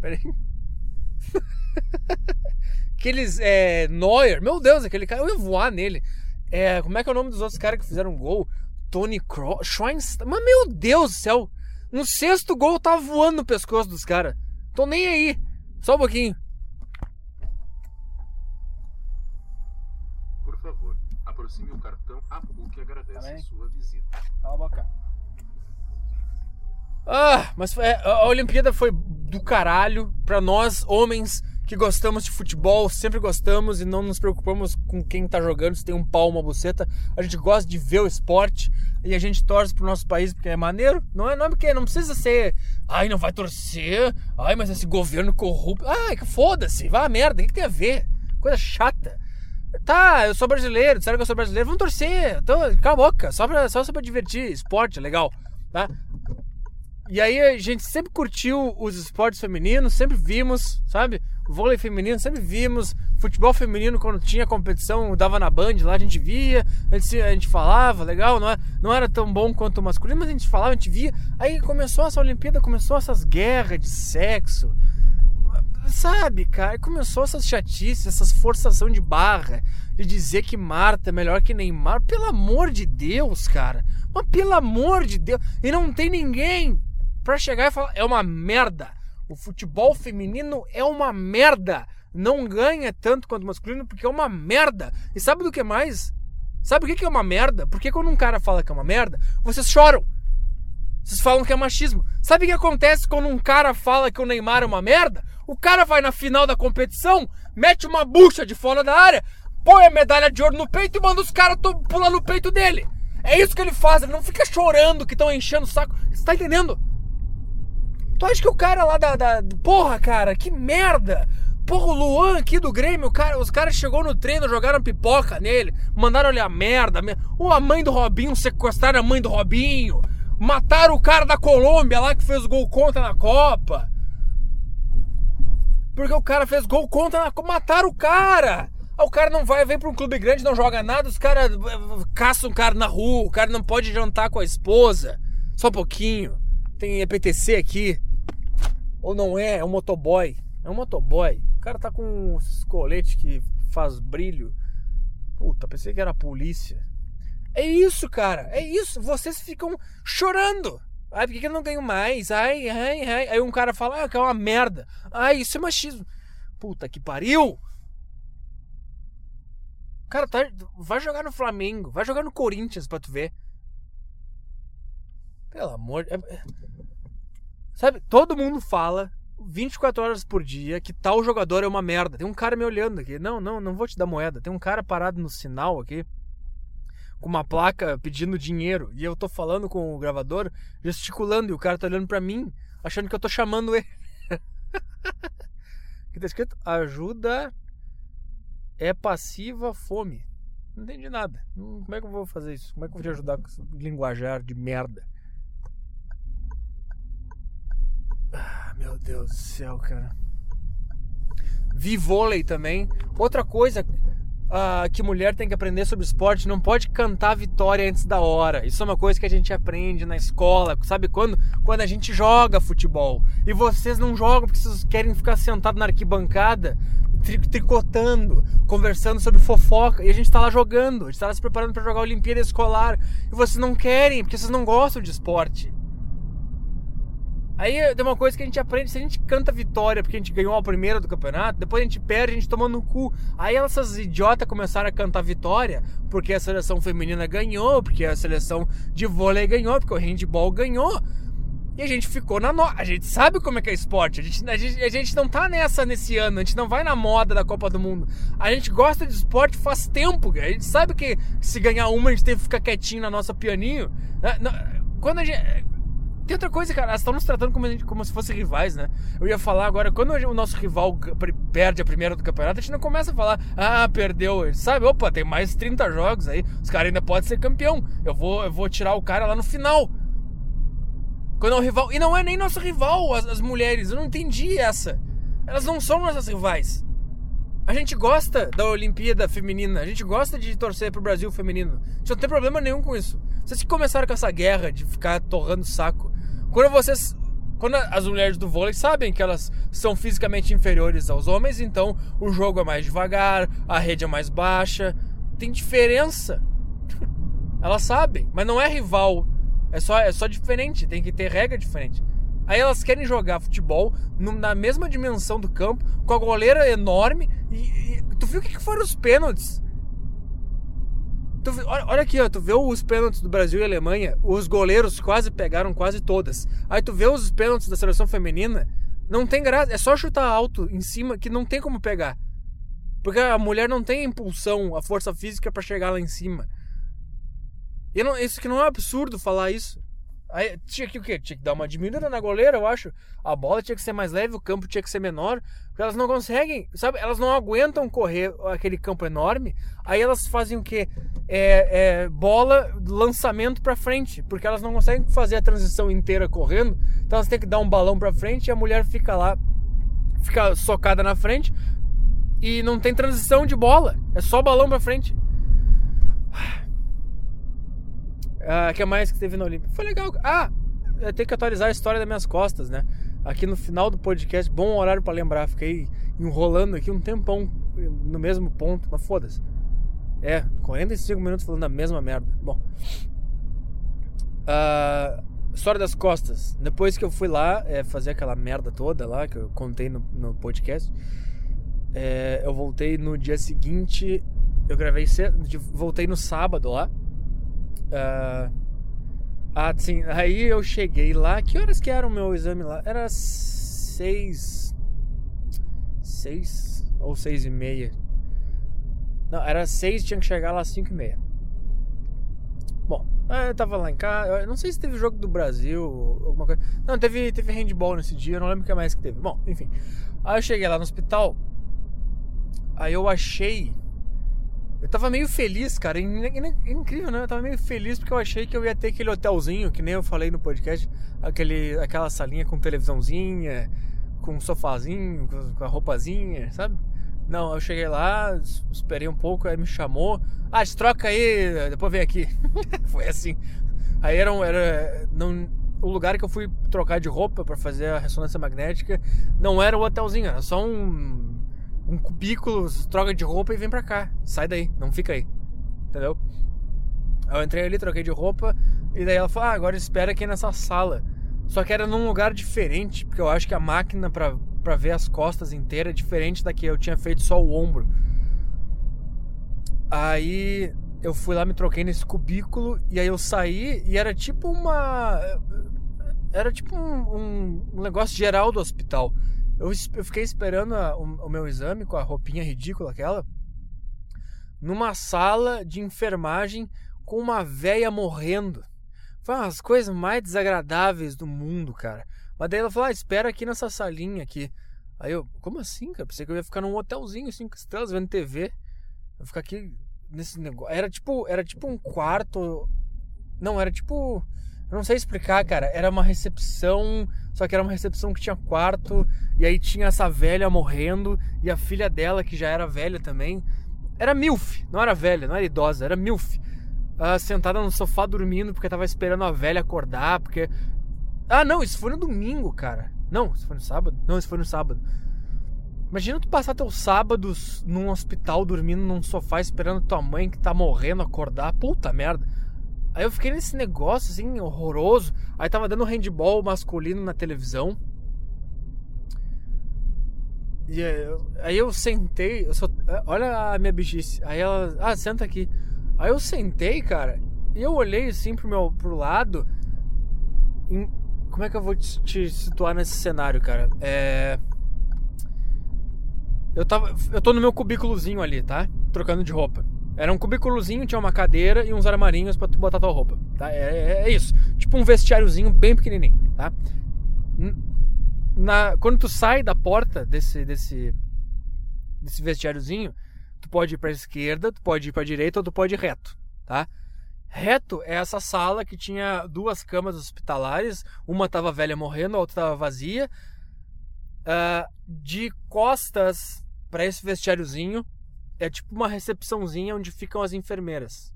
Pera aí. Aqueles. É, Neuer. Meu Deus, aquele cara. Eu ia voar nele. É, como é que é o nome dos outros caras que fizeram gol? Tony Cross. Schweinsteiger. Mas meu Deus do céu. No sexto gol tava voando no pescoço dos caras. Tô nem aí. Só um pouquinho.
Aproxime o cartão. A PUC agradece a sua visita.
Cala a boca. Ah, mas é, a Olimpíada foi do caralho para nós, homens que gostamos de futebol, sempre gostamos e não nos preocupamos com quem tá jogando, se tem um pau, uma buceta. A gente gosta de ver o esporte e a gente torce pro nosso país porque é maneiro. Não é, não é porque não precisa ser, ai, não vai torcer, ai, mas esse governo corrupto. Ai, que foda-se, vai a merda, o que, que tem a ver? Coisa chata. Tá, eu sou brasileiro, disseram que eu sou brasileiro, vamos torcer. Então, cala a boca, só pra, só pra divertir, esporte, legal, tá? E aí a gente sempre curtiu os esportes femininos, sempre vimos, sabe? Vôlei feminino, sempre vimos. Futebol feminino, quando tinha competição, dava na Band, lá a gente via, a gente, a gente falava, legal, não, é, não era tão bom quanto o masculino, mas a gente falava, a gente via. Aí começou essa Olimpíada, começou essas guerras de sexo, sabe, cara? Começou essas chatices, essas forçação de barra, de dizer que Marta é melhor que Neymar. Pelo amor de Deus, cara. Mas pelo amor de Deus. E não tem ninguém pra chegar e falar, é uma merda. O futebol feminino é uma merda. Não ganha tanto quanto o masculino porque é uma merda. E sabe do que mais? Sabe o que é uma merda? Porque quando um cara fala que é uma merda, vocês choram. Vocês falam que é machismo. Sabe o que acontece quando um cara fala que o Neymar é uma merda? O cara vai na final da competição, mete uma bucha de fora da área, põe a medalha de ouro no peito e manda os caras pular no peito dele. É isso que ele faz, ele não fica chorando que estão enchendo o saco. Você tá entendendo? Tu acha que o cara lá da, da. Porra, cara, que merda! Porra, o Luan aqui do Grêmio, cara, os caras chegou no treino, jogaram pipoca nele, mandaram ele a merda. Ou a mãe do Robinho, sequestraram a mãe do Robinho. Mataram o cara da Colômbia lá que fez gol contra na Copa. Porque o cara fez gol contra na Copa. Mataram o cara. Aí o cara não vai, vem pra um clube grande, não joga nada, os caras caçam o cara na rua, o cara não pode jantar com a esposa. Só um pouquinho. Tem EPTC aqui. Ou não é, é um motoboy. É um motoboy. O cara tá com um colete que faz brilho. Puta, pensei que era a polícia. É isso, cara. É isso. Vocês ficam chorando. Ai, por que, eu não ganho mais? Ai, ai, ai. Aí um cara fala, ah, que é uma merda. Ai, isso é machismo. Puta que pariu! Cara, tá, vai jogar no Flamengo, vai jogar no Corinthians pra tu ver. Pelo amor de... É, sabe, todo mundo fala 24 horas por dia que tal jogador é uma merda. Tem um cara me olhando aqui. Não, não, não vou te dar moeda. Tem um cara parado no sinal aqui com uma placa pedindo dinheiro. E eu tô falando com o gravador, gesticulando, e o cara tá olhando para mim, achando que eu tô chamando ele. que tá escrito: ajuda é passiva fome. Não entendi nada. Hum, como é que eu vou fazer isso? Como é que eu vou te ajudar com esse linguajar de merda? Ah, meu Deus do céu, cara. Vi vôlei também. Outra coisa uh, que mulher tem que aprender sobre esporte, não pode cantar vitória antes da hora. Isso é uma coisa que a gente aprende na escola, sabe quando? Quando a gente joga futebol. E vocês não jogam porque vocês querem ficar sentado na arquibancada, tri tricotando, conversando sobre fofoca, e a gente tá lá jogando, a gente tá lá se preparando para jogar a Olimpíada Escolar, e vocês não querem, porque vocês não gostam de esporte. Aí tem uma coisa que a gente aprende, se a gente canta vitória porque a gente ganhou a primeira do campeonato, depois a gente perde, a gente toma no cu. Aí essas idiotas começaram a cantar vitória porque a seleção feminina ganhou, porque a seleção de vôlei ganhou, porque o handball ganhou. E a gente ficou na no... A gente sabe como é que é esporte. A gente, a, gente, a gente não tá nessa nesse ano. A gente não vai na moda da Copa do Mundo. A gente gosta de esporte faz tempo. A gente sabe que se ganhar uma, a gente tem que ficar quietinho na nossa pianinho. Quando a gente tem outra coisa, cara, elas estão nos tratando como, gente, como se fossem rivais, né? Eu ia falar agora, quando o nosso rival perde a primeira do campeonato, a gente não começa a falar, ah, perdeu, sabe? Opa, tem mais 30 jogos aí, os caras ainda podem ser campeão. Eu vou, eu vou tirar o cara lá no final. Quando é o rival. E não é nem nosso rival, as, as mulheres. Eu não entendi essa. Elas não são nossas rivais. A gente gosta da Olimpíada Feminina, a gente gosta de torcer pro Brasil feminino. A gente não tem problema nenhum com isso. Vocês que começaram com essa guerra de ficar torrando saco. Quando vocês. Quando as mulheres do vôlei sabem que elas são fisicamente inferiores aos homens, então o jogo é mais devagar, a rede é mais baixa. Tem diferença. elas sabem, mas não é rival. É só, é só diferente, tem que ter regra diferente. Aí elas querem jogar futebol na mesma dimensão do campo, com a goleira enorme. E, e tu viu o que, que foram os pênaltis? Tu, olha, olha, aqui, ó, tu vê os pênaltis do Brasil e Alemanha, os goleiros quase pegaram quase todas. Aí tu vê os pênaltis da seleção feminina, não tem graça, é só chutar alto em cima que não tem como pegar. Porque a mulher não tem a impulsão, a força física para chegar lá em cima. E não, isso que não é absurdo falar isso. Aí tinha que o quê? Tinha que dar uma diminuída na goleira, eu acho. A bola tinha que ser mais leve, o campo tinha que ser menor. Porque elas não conseguem, sabe? Elas não aguentam correr aquele campo enorme. Aí elas fazem o quê? É, é bola, lançamento para frente. Porque elas não conseguem fazer a transição inteira correndo. Então elas têm que dar um balão para frente e a mulher fica lá, fica socada na frente. E não tem transição de bola. É só balão para frente. Ah, que mais que teve na Olimpíada? Foi legal. Ah, eu tenho que atualizar a história das minhas costas, né? Aqui no final do podcast, bom horário para lembrar. Fiquei enrolando aqui um tempão no mesmo ponto, mas foda-se. É, 45 minutos falando a mesma merda. Bom. Uh, história das costas. Depois que eu fui lá é, fazer aquela merda toda lá, que eu contei no, no podcast, é, eu voltei no dia seguinte. Eu gravei cedo, voltei no sábado lá. Uh, ah, sim. Aí eu cheguei lá. Que horas que era o meu exame lá? Era seis. Seis ou seis e meia. Não, era seis, tinha que chegar lá às cinco e meia. Bom, eu tava lá em casa. Não sei se teve jogo do Brasil, alguma coisa. Não, teve, teve handball nesse dia, não lembro o que mais que teve. Bom, enfim. Aí eu cheguei lá no hospital. Aí eu achei eu tava meio feliz, cara. Incrível, né? Eu tava meio feliz porque eu achei que eu ia ter aquele hotelzinho, que nem eu falei no podcast, aquele, aquela salinha com televisãozinha, com um sofazinho, com a roupazinha, sabe? Não, eu cheguei lá, esperei um pouco, aí me chamou. Ah, troca aí, depois vem aqui. Foi assim. Aí era, um, era não, o lugar que eu fui trocar de roupa para fazer a ressonância magnética não era o hotelzinho, era só um um cubículo, troca de roupa e vem pra cá. Sai daí, não fica aí. Entendeu? Eu entrei ali, troquei de roupa, e daí ela falou: ah, agora espera aqui nessa sala. Só que era num lugar diferente, porque eu acho que a máquina pra, pra ver as costas inteiras é diferente da que eu tinha feito só o ombro. Aí eu fui lá, me troquei nesse cubículo, e aí eu saí, e era tipo uma. Era tipo um, um negócio geral do hospital. Eu, eu fiquei esperando a, o, o, meu exame com a roupinha ridícula aquela numa sala de enfermagem com uma véia morrendo. Foi das coisas mais desagradáveis do mundo, cara. Mas daí ela falou: ah, espera aqui nessa salinha aqui. Aí eu, como assim, cara? Pensei que eu ia ficar num hotelzinho, cinco estrelas, vendo TV. Eu ficar aqui nesse negócio. Era tipo, era tipo um quarto. Não, era tipo. Eu não sei explicar, cara. Era uma recepção, só que era uma recepção que tinha quarto, e aí tinha essa velha morrendo, e a filha dela, que já era velha também. Era MILF, não era velha, não era idosa, era MILF. Uh, sentada no sofá dormindo, porque tava esperando a velha acordar, porque. Ah, não, isso foi no domingo, cara. Não, isso foi no sábado? Não, isso foi no sábado. Imagina tu passar teus sábados num hospital dormindo num sofá esperando tua mãe que tá morrendo acordar. Puta merda. Aí eu fiquei nesse negócio assim, horroroso. Aí tava dando handball masculino na televisão. E aí eu sentei, eu só, olha a minha bichice. Aí ela, ah, senta aqui. Aí eu sentei, cara, e eu olhei assim pro meu pro lado. Em, como é que eu vou te, te situar nesse cenário, cara? É eu tava eu tô no meu cubículozinho ali, tá? Trocando de roupa. Era um cubículozinho, tinha uma cadeira e uns armarinhos para tu botar tua roupa, tá? É, é, é, isso. Tipo um vestiáriozinho bem pequenininho, tá? Na, quando tu sai da porta desse, desse, desse vestiáriozinho, tu pode ir para esquerda, tu pode ir para direita ou tu pode ir reto, tá? Reto é essa sala que tinha duas camas hospitalares, uma tava velha morrendo, a outra tava vazia. Uh, de costas para esse vestiáriozinho é tipo uma recepçãozinha onde ficam as enfermeiras.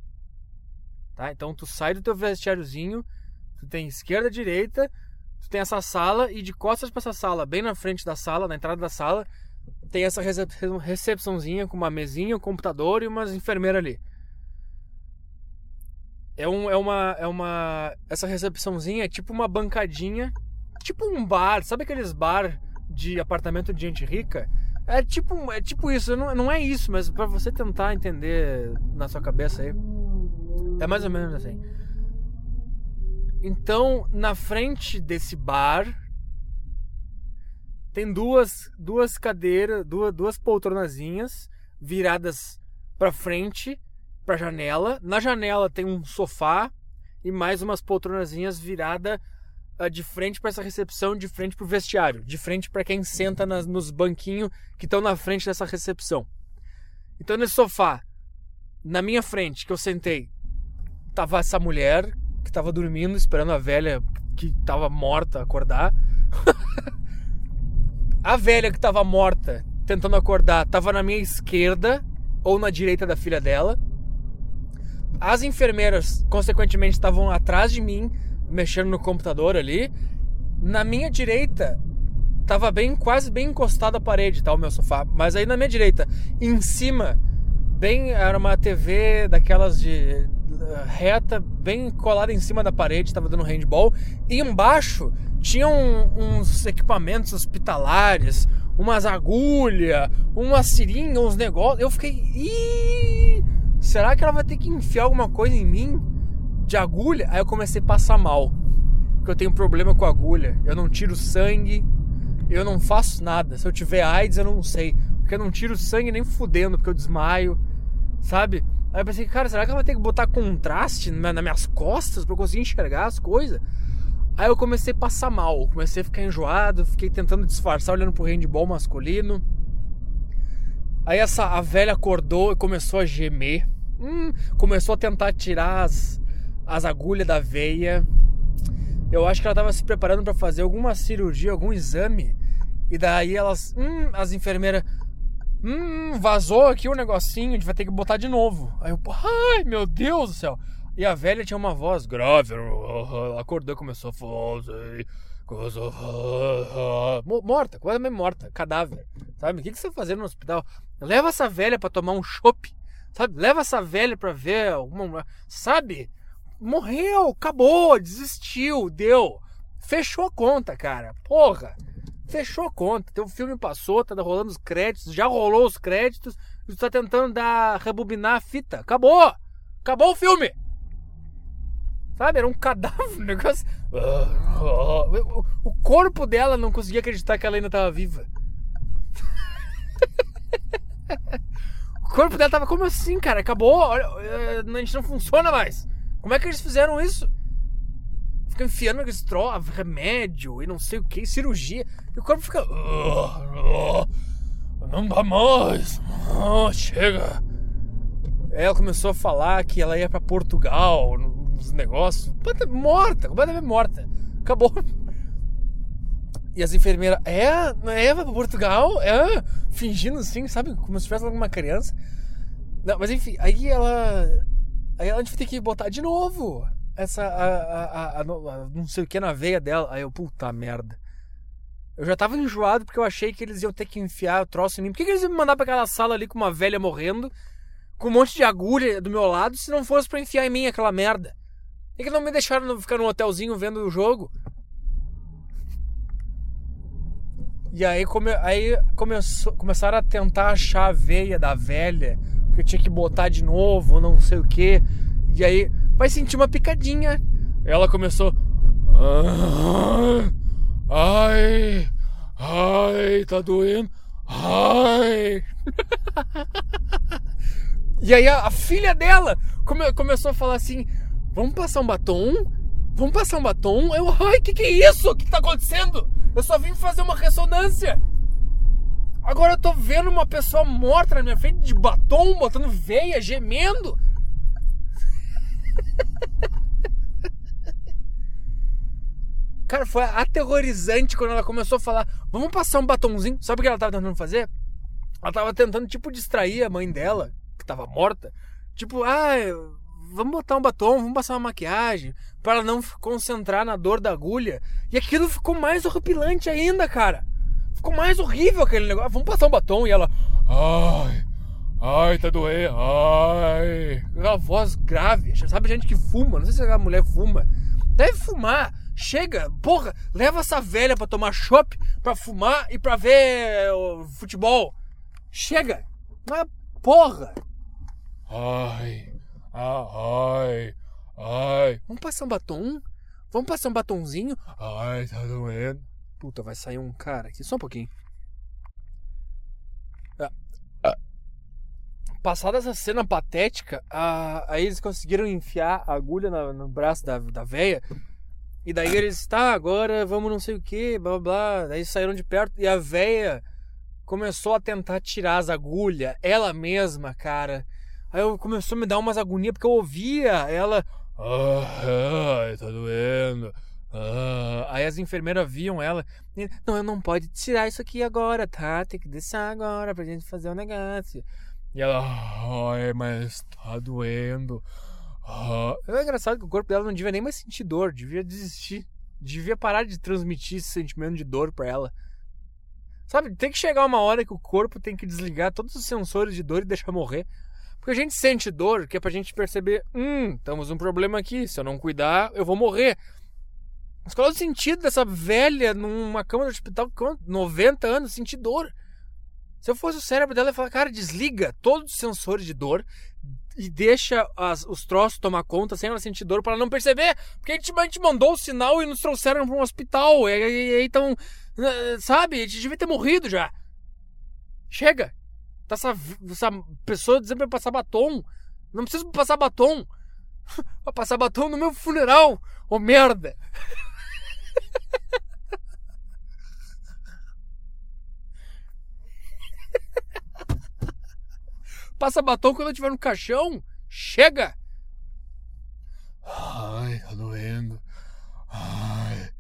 Tá? Então tu sai do teu vestiáriozinho, tu tem esquerda, direita, tu tem essa sala e de costas para essa sala, bem na frente da sala, na entrada da sala, tem essa recepçãozinha com uma mesinha, um computador e umas enfermeiras ali. É, um, é uma é uma essa recepçãozinha é tipo uma bancadinha, tipo um bar, sabe aqueles bar de apartamento de gente rica? É tipo, é tipo isso, não, não é isso, mas para você tentar entender na sua cabeça aí, é mais ou menos assim. Então, na frente desse bar tem duas duas cadeiras, duas, duas poltronazinhas viradas para frente, para janela. Na janela tem um sofá e mais umas poltronazinhas virada uh, de frente para essa recepção, de frente pro vestiário, de frente para quem senta nas, nos banquinhos que estão na frente dessa recepção. Então nesse sofá, na minha frente, que eu sentei, tava essa mulher que tava dormindo, esperando a velha que tava morta acordar. a velha que tava morta, tentando acordar, tava na minha esquerda ou na direita da filha dela. As enfermeiras, consequentemente, estavam atrás de mim, mexendo no computador ali. Na minha direita, tava bem, quase bem encostado à parede, tá, o meu sofá. Mas aí na minha direita, em cima, bem, era uma TV daquelas de reta, bem colada em cima da parede, estava dando handball. E embaixo tinham uns equipamentos hospitalares, umas agulhas, uma seringa, uns negócios. Eu fiquei, Ih, será que ela vai ter que enfiar alguma coisa em mim de agulha? Aí eu comecei a passar mal, porque eu tenho problema com agulha. Eu não tiro sangue, eu não faço nada. Se eu tiver AIDS, eu não sei, porque eu não tiro sangue nem fudendo, porque eu desmaio, sabe? Aí eu pensei, cara, será que ela vai ter que botar contraste nas minhas costas pra eu conseguir enxergar as coisas? Aí eu comecei a passar mal, comecei a ficar enjoado, fiquei tentando disfarçar olhando pro handball masculino. Aí essa a velha acordou e começou a gemer. Hum, começou a tentar tirar as, as agulhas da veia. Eu acho que ela estava se preparando para fazer alguma cirurgia, algum exame. E daí elas, hum, as enfermeiras, Hum, vazou aqui o um negocinho, a gente vai ter que botar de novo. Aí eu, ai meu Deus do céu. E a velha tinha uma voz grave, acordou e começou a fazer. Morta, quase meio morta, cadáver. Sabe? O que, você tá fazendo no hospital? Leva essa velha para tomar um chopp. Sabe? Leva essa velha pra ver alguma. Sabe? Morreu, acabou, desistiu, deu. Fechou a conta, cara. Porra fechou a conta. Teu filme passou, tá rolando os créditos, já rolou os créditos, tu tá tentando dar, rebobinar a fita. Acabou! Acabou o filme! Sabe, era um cadáver, um negócio. O corpo dela não conseguia acreditar que ela ainda tava viva. o corpo dela tava como assim, cara? Acabou, eh, a gente não funciona mais. Como é que eles fizeram isso? fica enfiando aqueles troços, remédio e não sei o que, cirurgia. E o corpo fica. Não dá mais. Oh, chega. Ela começou a falar que ela ia para Portugal, nos negócios. Morta, completamente morta. Acabou. E as enfermeiras, é, é, vai pra Portugal? É, fingindo assim, sabe? Como se tivesse alguma criança. Não, mas enfim, aí ela. Aí ela vai ter que botar de novo essa. A, a, a, não sei o que na veia dela. Aí eu, puta merda. Eu já tava enjoado porque eu achei que eles iam ter que enfiar o troço em mim. Por que, que eles iam me mandar pra aquela sala ali com uma velha morrendo, com um monte de agulha do meu lado, se não fosse para enfiar em mim aquela merda? Por que, que não me deixaram ficar num hotelzinho vendo o jogo? E aí, come, aí começou, começaram a tentar achar a veia da velha, porque tinha que botar de novo, não sei o que. E aí vai sentir uma picadinha. Ela começou. Ai, ai, tá doendo. Ai. e aí a, a, filha dela come, começou a falar assim: Vamos passar um batom? Vamos passar um batom? Eu, ai, que que é isso? O que tá acontecendo? Eu só vim fazer uma ressonância. Agora eu tô vendo uma pessoa morta na minha frente de batom, botando veia, gemendo. Cara, foi aterrorizante quando ela começou a falar: vamos passar um batomzinho. Sabe o que ela tava tentando fazer? Ela tava tentando, tipo, distrair a mãe dela, que tava morta. Tipo, ah, vamos botar um batom, vamos passar uma maquiagem, para não concentrar na dor da agulha. E aquilo ficou mais horripilante ainda, cara. Ficou mais horrível aquele negócio. Vamos passar um batom e ela. Ai, Ai, tá doendo. Ai. Aquela voz grave. Sabe gente que fuma? Não sei se a mulher fuma. Deve fumar. Chega, porra, leva essa velha pra tomar chopp, pra fumar e pra ver futebol. Chega. Mas, porra. Ai. Ai. Ai. Vamos passar um batom? Vamos passar um batonzinho? Ai, tá doendo. Puta, vai sair um cara aqui. Só um pouquinho. passada essa cena patética, a, aí eles conseguiram enfiar a agulha na- no braço da, da véia. E daí eles, tá, agora vamos não sei o que, blá blá blá. Daí saíram de perto e a véia começou a tentar tirar as agulhas, ela mesma, cara. Aí eu começou a me dar umas agonias, porque eu ouvia ela. Ah, tá doendo. Ah. Aí as enfermeiras viam ela. Não, eu não pode tirar isso aqui agora, tá? Tem que deixar agora pra gente fazer o negócio. E ela, ai, mas tá doendo. Ah. É engraçado que o corpo dela não devia nem mais sentir dor, devia desistir. Devia parar de transmitir esse sentimento de dor pra ela. Sabe, tem que chegar uma hora que o corpo tem que desligar todos os sensores de dor e deixar morrer. Porque a gente sente dor, que é pra gente perceber, hum, temos um problema aqui, se eu não cuidar, eu vou morrer. Mas qual é o sentido dessa velha numa cama do hospital com 90 anos sentir dor? Se eu fosse o cérebro dela, eu ia falar, cara, desliga todos os sensores de dor e deixa as- os troços tomar conta sem ela sentir dor para ela não perceber. Porque a gente, a gente mandou o sinal e nos trouxeram para um hospital. E aí então, sabe, a gente devia ter morrido já. Chega. Tá essa, essa pessoa dizendo pra passar batom. Não preciso passar batom. Vai passar batom no meu funeral. Ô merda. Passa batom quando eu estiver no caixão. Chega! Ai, tá doendo. Ai,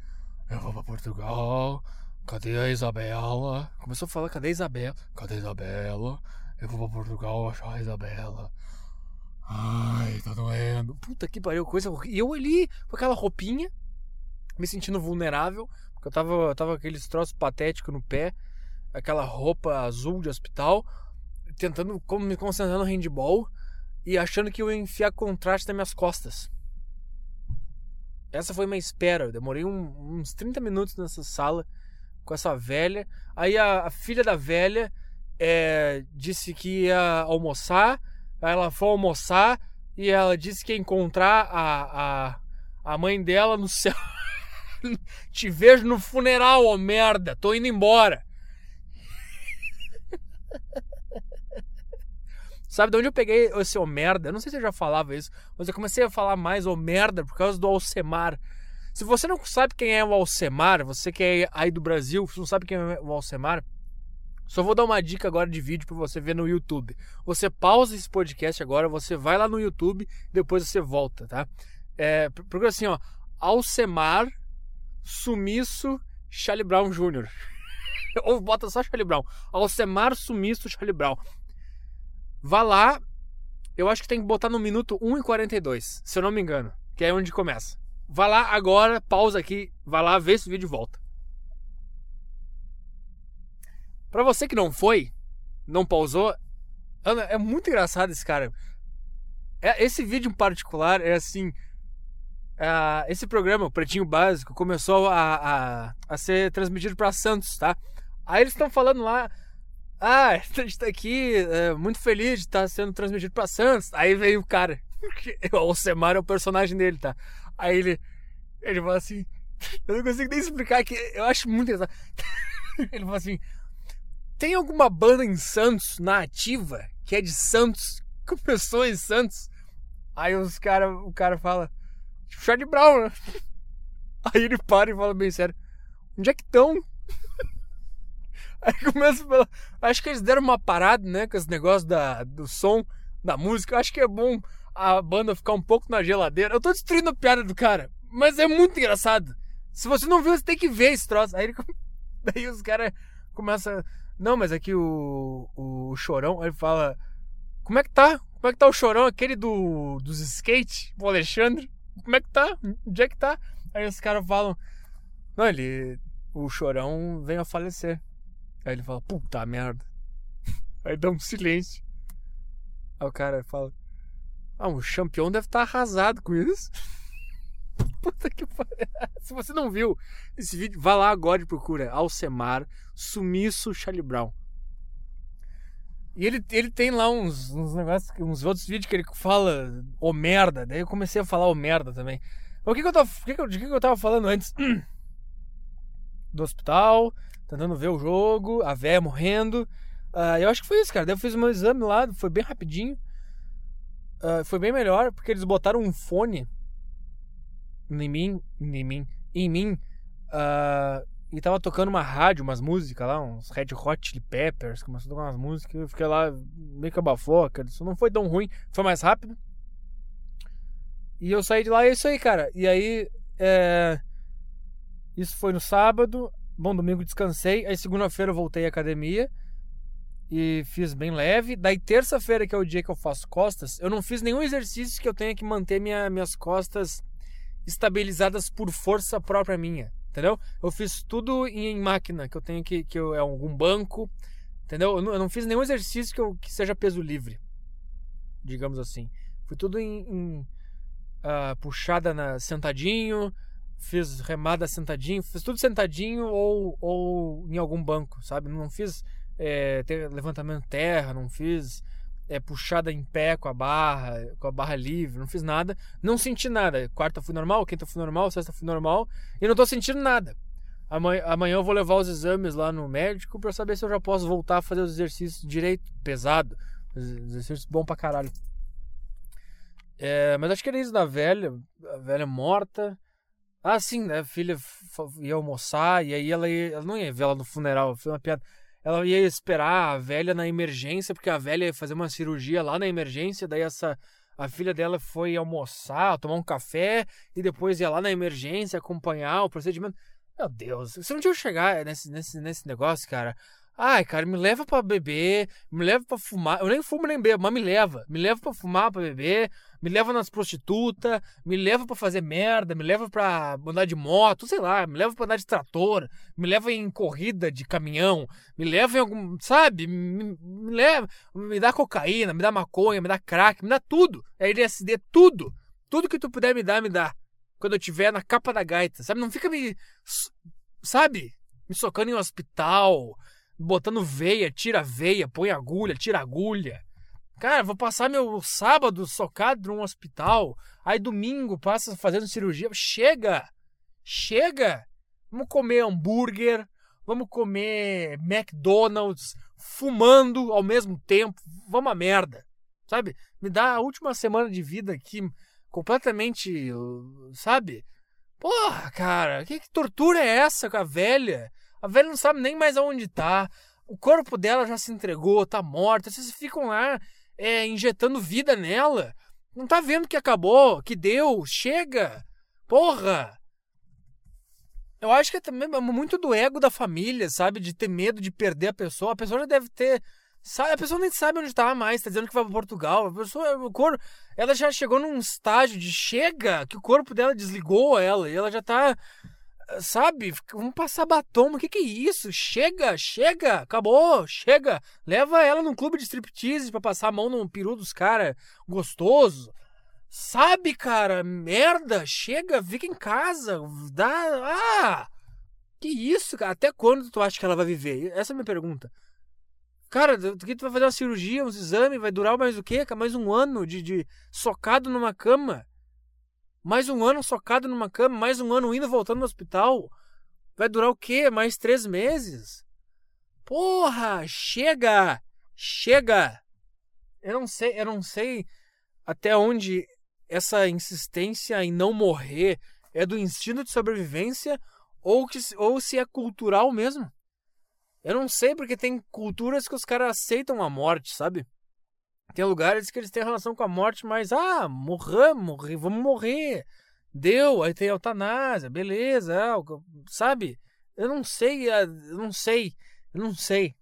eu vou pra Portugal. Cadê a Isabela? Começou a falar, cadê a Isabela? Cadê a Isabela? Eu vou pra Portugal achar a Isabela. Ai, tá doendo. Puta que pariu, coisa. E eu ali com aquela roupinha, me sentindo vulnerável, porque eu tava, tava com aqueles troços patéticos no pé, aquela roupa azul de hospital, tentando me concentrar no handball e achando que eu ia enfiar contraste nas minhas costas. Essa foi minha espera. Eu demorei um- uns 30 minutos nessa sala com essa velha. Aí a, a filha da velha é, disse que ia almoçar. Aí ela foi almoçar e ela disse que ia encontrar a, a, a mãe dela no céu. Te vejo no funeral, ô merda. Tô indo embora. Sabe de onde eu peguei esse ô merda? Eu não sei se eu já falava isso, mas eu comecei a falar mais ô merda por causa do Alcemar. Se você não sabe quem é o Alcemar, você que é aí do Brasil, não sabe quem é o Alcemar, só vou dar uma dica agora de vídeo para você ver no YouTube. Você pausa esse podcast agora, você vai lá no YouTube, depois você volta, tá? É, procura assim, ó, Alcemar Sumiço Charlie Brown Jr. Ou bota só Charlie Brown. Alcemar Sumiço Charlie Brown. Vá lá, eu acho que tem que botar no minuto 1 e 42, se eu não me engano, que é onde começa. Vá lá agora, pausa aqui, vá lá, vê esse vídeo volta. Pra você que não foi, não pausou, Ana, é muito engraçado esse cara. É, esse vídeo em particular é assim. ah, esse programa, o Pretinho Básico, começou a, a, a ser transmitido para Santos, tá? Aí eles estão falando lá. Ah, a gente tá aqui é, muito feliz de estar sendo transmitido para Santos. Aí veio o cara. O Alcemar é o personagem dele, tá? Aí ele. Ele fala assim. Eu não consigo nem explicar que eu acho muito engraçado. Ele fala assim: Tem alguma banda em Santos, na ativa, que é de Santos, começou em Santos? Aí os cara, o cara fala: Tipo, Charlie Brown, né? Aí ele para e fala bem sério: Onde é que estão? Aí começa a falar. Acho que eles deram uma parada, né? Com esse negócio da, do som, da música. Eu acho que é bom a banda ficar um pouco na geladeira. Eu tô destruindo a piada do cara, mas é muito engraçado. Se você não viu, você tem que ver esse troço. Aí, ele, daí os caras começam. Não, mas aqui o, o chorão, ele fala: Como é que tá? Como é que tá o chorão, aquele do, dos skate, o Alexandre? Como é que tá? Onde é que tá? Aí os caras falam: Não, ele. O chorão veio a falecer. Aí ele fala: Puta merda. Aí dá um silêncio. Aí o cara fala: Ah, o campeão deve estar arrasado com isso. Puta que pariu. Se você não viu esse vídeo, vá lá agora e procura Alcemar Sumiço Charlie Brown. E ele, ele tem lá uns, uns negócios, uns outros vídeos que ele fala o merda. Daí eu comecei a falar o merda também. O que, que eu tava, o que que de que, que eu tava falando antes? Do hospital, tentando ver o jogo, a véia morrendo. Uh, eu acho que foi isso, cara. Daí eu fiz meu exame lá, foi bem rapidinho. Uh, foi bem melhor, porque eles botaram um fone em mim, em mim, em mim. Uh, e tava tocando uma rádio, umas músicas lá, uns Red Hot Chili Peppers, começou a tocar umas músicas. Eu fiquei lá meio que abafoca. Isso não foi tão ruim, foi mais rápido. E eu saí de lá, é isso aí, cara. E aí, é... isso foi no sábado. Bom, domingo descansei. Aí, segunda-feira, eu voltei à academia e fiz bem leve. Daí, terça-feira, que é o dia que eu faço costas, eu não fiz nenhum exercício que eu tenha que manter minha, minhas costas estabilizadas por força própria minha, entendeu? Eu fiz tudo em máquina, que eu tenho que, que eu, é algum banco, entendeu? Eu não, eu não fiz nenhum exercício que, eu, que seja peso livre, digamos assim. Foi tudo em, em uh, puxada na, sentadinho, fiz remada sentadinho, fiz tudo sentadinho ou, ou em algum banco, sabe? Não fiz é, levantamento terra, não fiz é, puxada em pé com a barra, com a barra livre, não fiz nada, não senti nada. Quarta fui normal, quinta fui normal, sexta fui normal e não tô sentindo nada. Amanhã, amanhã eu vou levar os exames lá no médico para saber se eu já posso voltar a fazer os exercícios direito, pesado, exercícios bom pra caralho. É, mas acho que era isso da velha, a velha morta. Ah, sim, né? A filha ia almoçar e aí ela, ia, ela não ia ver ela no funeral, foi uma piada. Ela ia esperar a velha na emergência, porque a velha ia fazer uma cirurgia lá na emergência, daí essa a filha dela foi almoçar, tomar um café e depois ia lá na emergência acompanhar o procedimento. Meu Deus, você não tinha chegar nesse, nesse, nesse negócio, cara. Ai, cara, me leva para beber, me leva para fumar. Eu nem fumo nem bebo, mas me leva. Me leva para fumar, para beber, me leva nas prostitutas, me leva para fazer merda, me leva para andar de moto, sei lá, me leva para andar de trator, me leva em corrida de caminhão, me leva em algum, sabe? Me, me leva, me dá cocaína, me dá maconha, me dá crack, me dá tudo. LSD, tudo. Tudo que tu puder me dar, me dá. Quando eu tiver na capa da gaita, sabe? Não fica me sabe? Me socando em um hospital botando veia, tira veia, põe agulha, tira agulha. Cara, vou passar meu sábado socado num hospital, aí domingo passa fazendo cirurgia. Chega! Chega! Vamos comer hambúrguer, vamos comer McDonald's, fumando ao mesmo tempo. Vamos a merda. Sabe? Me dá a última semana de vida aqui completamente, sabe? Porra, cara, que, tortura é essa com a velha? A velha não sabe nem mais aonde tá. O corpo dela já se entregou, tá morta. Vocês ficam lá é, injetando vida nela. Não tá vendo que acabou, que deu, chega. Porra! Eu acho que é também muito do ego da família, sabe? De ter medo de perder a pessoa. A pessoa já deve ter. Sabe? A pessoa nem sabe onde tá mais, tá dizendo que vai para Portugal. A pessoa, o corpo, ela já chegou num estágio de chega, que o corpo dela desligou ela e ela já tá sabe? Vamos passar batom. O que, que é isso? Chega, chega, acabou, chega. Leva ela num clube de striptease pra passar a mão no peru dos caras gostoso. Sabe, cara? Merda, chega, fica em casa. Dá. Ah! Que isso, cara? Até quando tu acha que ela vai viver? Essa é a minha pergunta. Cara, que tu vai fazer uma cirurgia, uns exames, vai durar mais o quê? Mais um ano de, de socado numa cama. Mais um ano socado numa cama, mais um ano indo e voltando no hospital. Vai durar o quê? Mais três meses? Porra, chega! Chega! Eu não sei, eu não sei até onde essa insistência em não morrer é do instinto de sobrevivência ou, que, ou se é cultural mesmo. Eu não sei, porque tem culturas que os caras aceitam a morte, sabe? Tem lugares que eles têm relação com a morte, mas ah, morramos, morrer, vamos morrer. Deu, aí tem eutanásia, beleza, é, sabe? Eu não sei, é, eu não sei, eu não sei.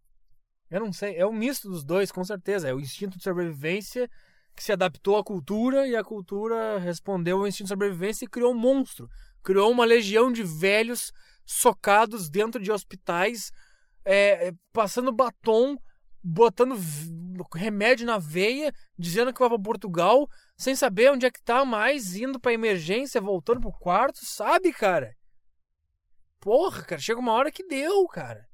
Eu não sei, é um misto dos dois, com certeza. É o instinto de sobrevivência que se adaptou à cultura e a cultura respondeu ao instinto de sobrevivência e criou um monstro. Criou uma legião de velhos socados dentro de hospitais, é, passando batom botando remédio na veia, dizendo que vai para Portugal, sem saber onde é que tá mais, indo pra emergência, voltando pro quarto, sabe, cara? Porra, cara, chega uma hora que deu, cara.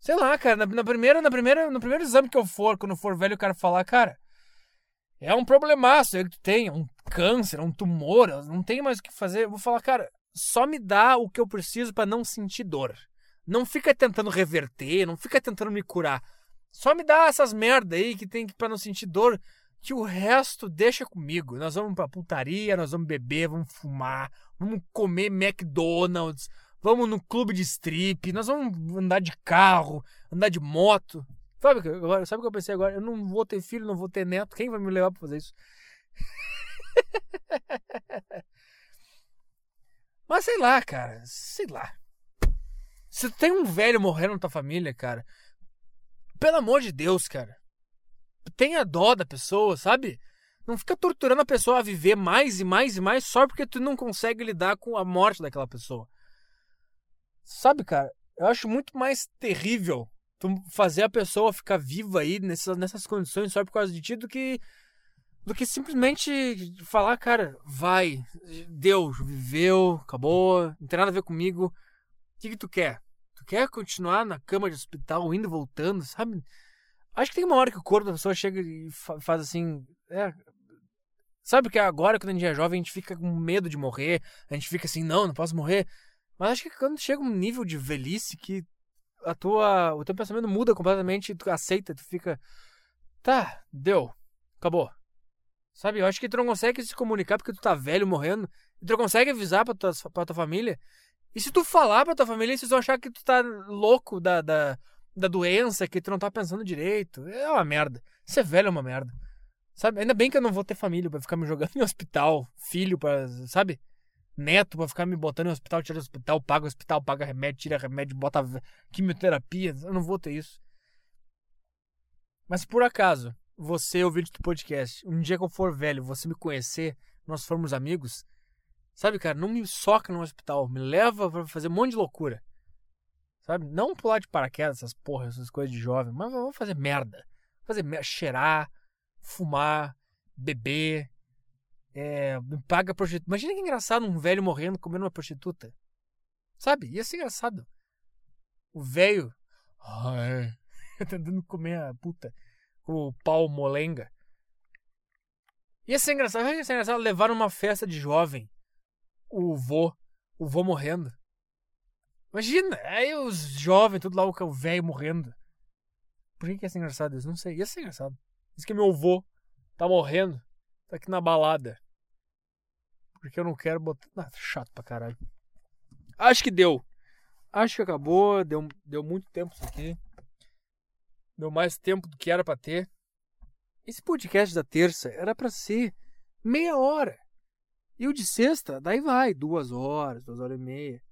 Sei lá, cara, na, na, primeira, na primeira, no primeiro exame que eu for, quando for velho, o cara falar, cara, é um problemaço é que tu tem, um câncer, um tumor, não tem mais o que fazer. Eu vou falar, cara, só me dá o que eu preciso para não sentir dor. Não fica tentando reverter, não fica tentando me curar. Só me dá essas merda aí que tem que para não sentir dor, que o resto deixa comigo. Nós vamos pra putaria, nós vamos beber, vamos fumar, vamos comer McDonald's, vamos no clube de strip, nós vamos andar de carro, andar de moto. Sabe, agora, sabe o que eu pensei agora? Eu não vou ter filho, não vou ter neto. Quem vai me levar pra fazer isso? Mas sei lá, cara. Sei lá. Se tem um velho morrendo na tua família, cara. Pelo amor de Deus, cara. Tenha dó da pessoa, sabe? Não fica torturando a pessoa a viver mais e mais e mais só porque tu não consegue lidar com a morte daquela pessoa. Sabe, cara? Eu acho muito mais terrível tu fazer a pessoa ficar viva aí nessas, nessas condições só por causa de ti do que do que simplesmente falar, cara, vai, deu, viveu, acabou, não tem nada a ver comigo. O que, que tu quer? Tu quer continuar na cama de hospital, indo e voltando, sabe? Acho que tem uma hora que o corpo da pessoa chega e faz assim. É, sabe que agora, quando a gente é jovem, a gente fica com medo de morrer, a gente fica assim, não, não posso morrer. Mas acho que quando chega um nível de velhice que a tua, o teu pensamento muda completamente, tu aceita, tu fica, tá, deu, acabou. Sabe, eu acho que tu não consegue se comunicar porque tu tá velho, morrendo, e tu não consegue avisar pra tua, pra tua família. E se tu falar pra tua família, eles vão achar que tu tá louco da, da, da doença, que tu não tá pensando direito. É uma merda. Ser velho é uma merda. Sabe? Ainda bem que eu não vou ter família pra ficar me jogando em hospital, filho pra. Sabe? neto pra ficar me botando em hospital, tira hospital, paga hospital, paga remédio, tira remédio, bota quimioterapia. Eu não vou ter isso. Mas por acaso, você, ouvinte do podcast, um dia que eu for velho, você me conhecer, nós formos amigos, sabe, cara, não me soca no hospital, me leva pra fazer um monte de loucura. Sabe? Não pular de paraquedas, essas porras, essas coisas de jovem, mas vamos fazer merda. Fazer merda, cheirar, fumar, beber, é, paga prostituta. Imagina que engraçado um velho morrendo comendo uma prostituta. Sabe? Ia ser engraçado. O velho. Ai, tentando comer a puta com o pau molenga. Ia ser engraçado. Ia ser engraçado levar numa festa de jovem o vô. O vô morrendo. Imagina, aí os jovens, tudo lá, o velho morrendo. Por que, que ia ser engraçado isso? Não sei. Ia ser engraçado. Diz que meu vô tá morrendo. Tá aqui na balada. Porque eu não quero botar. Ah, chato pra caralho. Acho que deu. Acho que acabou. Deu, deu muito tempo isso aqui. Deu mais tempo do que era pra ter. Esse podcast da terça era pra ser meia hora. E o de sexta, daí vai, duas horas, duas horas e meia.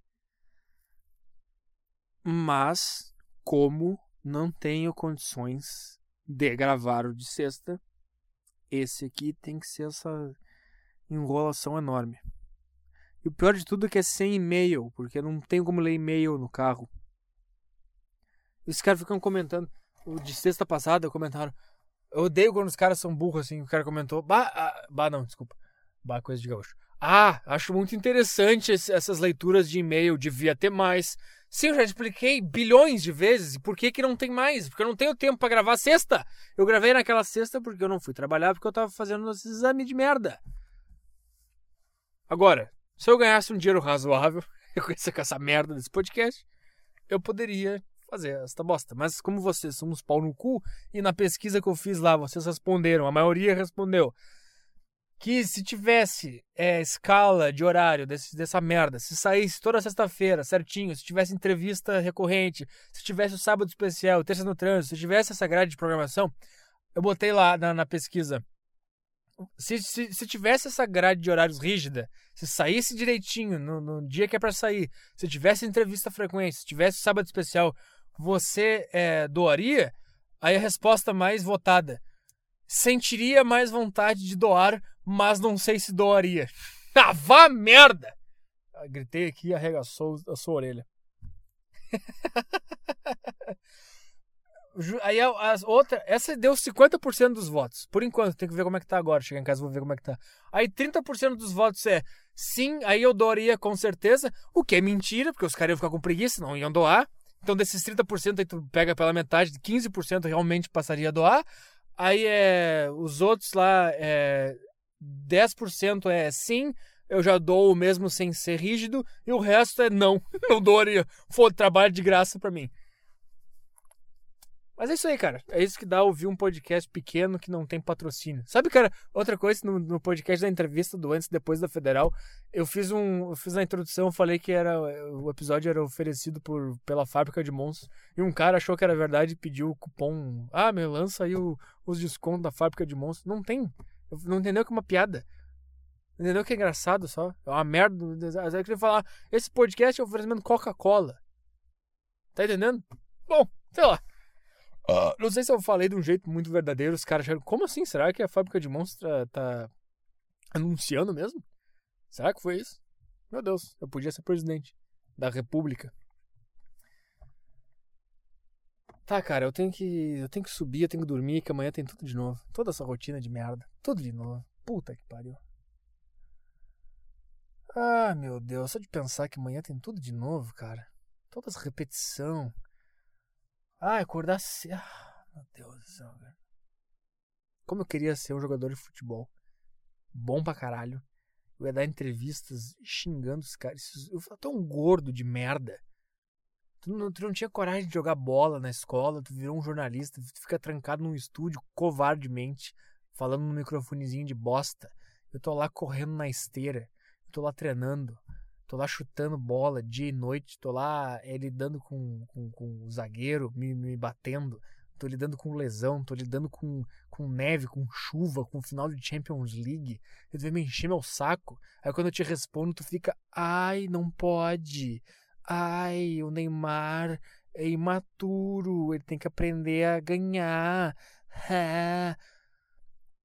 Mas, como não tenho condições de gravar o de sexta, esse aqui tem que ser essa enrolação enorme. E o pior de tudo é que é sem e-mail, porque não tem como ler e-mail no carro. Os caras ficam comentando. O de sexta passada comentaram. Eu odeio quando os caras são burros assim. O cara comentou. Bah, ah, bah não, desculpa. Bah, coisa de gaúcho. Ah, acho muito interessante essas leituras de e-mail. Devia ter mais. Sim, eu já expliquei bilhões de vezes. Por que, que não tem mais? Porque eu não tenho tempo para gravar sexta. Eu gravei naquela sexta porque eu não fui trabalhar, porque eu tava fazendo esse exame de merda. Agora, se eu ganhasse um dinheiro razoável, eu conhecer com essa merda desse podcast, eu poderia fazer esta bosta. Mas como vocês são uns pau no cu, e na pesquisa que eu fiz lá, vocês responderam, a maioria respondeu, que se tivesse é, escala de horário desse, dessa merda, se saísse toda sexta-feira certinho, se tivesse entrevista recorrente, se tivesse o sábado especial, terça no trânsito, se tivesse essa grade de programação, eu botei lá na, na pesquisa se, se, se, tivesse essa grade de horários rígida, se saísse direitinho no, no dia que é para sair, se tivesse entrevista frequente, se tivesse sábado especial, você é, doaria? Aí a resposta mais votada. Sentiria mais vontade de doar, mas não sei se doaria. Ah, vá merda! Eu gritei aqui e arregaçou a sua orelha. Aí as outra, essa deu 50% dos votos. Por enquanto, tem que ver como é que tá agora. Chegar em casa vou ver como é que tá. Aí 30% dos votos é sim, aí eu doaria com certeza, o que é mentira, porque os caras iam ficar com preguiça, não iam doar. Então desses 30% aí tu pega pela metade, 15% realmente passaria a doar. Aí é os outros lá é 10% é sim, eu já dou o mesmo sem ser rígido, e o resto é não. Não dou, foda, trabalho de graça pra mim. Mas é isso aí, cara. É isso que dá ouvir um podcast pequeno que não tem patrocínio. Sabe, cara, outra coisa no, no podcast da entrevista do antes e depois da Federal, eu fiz um, eu fiz na introdução, falei que era o episódio era oferecido por pela fábrica de monstros e um cara achou que era verdade e pediu o cupom. Ah, meu, lança aí o, os descontos da fábrica de monstros. Não tem. Não entendeu que é uma piada. Entendeu que é engraçado só? É uma merda. Eu queria falar, esse podcast é oferecimento Coca-Cola. Tá entendendo? Bom, sei lá. Uh, não sei se eu falei de um jeito muito verdadeiro. Os caras acharam, como assim? Será que a fábrica de monstros tá anunciando mesmo? Será que foi isso? Meu Deus, eu podia ser presidente da república. Tá, cara, eu tenho que. Eu tenho que subir, eu tenho que dormir, que amanhã tem tudo de novo. Toda essa rotina de merda. Tudo de novo. Puta que pariu. Ah, meu Deus, só de pensar que amanhã tem tudo de novo, cara. Todas repetição. Ah, acordar cedo. Ah, meu Deus do céu, velho. Como eu queria ser um jogador de futebol. Bom pra caralho. Eu ia dar entrevistas xingando os caras. Eu tão gordo de merda. Tu não, tu não tinha coragem de jogar bola na escola, tu virou um jornalista, tu fica trancado num estúdio covardemente, falando no microfonezinho de bosta. Eu tô lá correndo na esteira, eu tô lá treinando, Tô lá chutando bola dia e noite, tô lá é, lidando com, com, com o zagueiro, me, me batendo, tô lidando com lesão, tô lidando com, com neve, com chuva, com final de Champions League. Tu vem me encher meu saco. Aí quando eu te respondo, tu fica, ai, não pode. Ai, o Neymar é imaturo, ele tem que aprender a ganhar. É.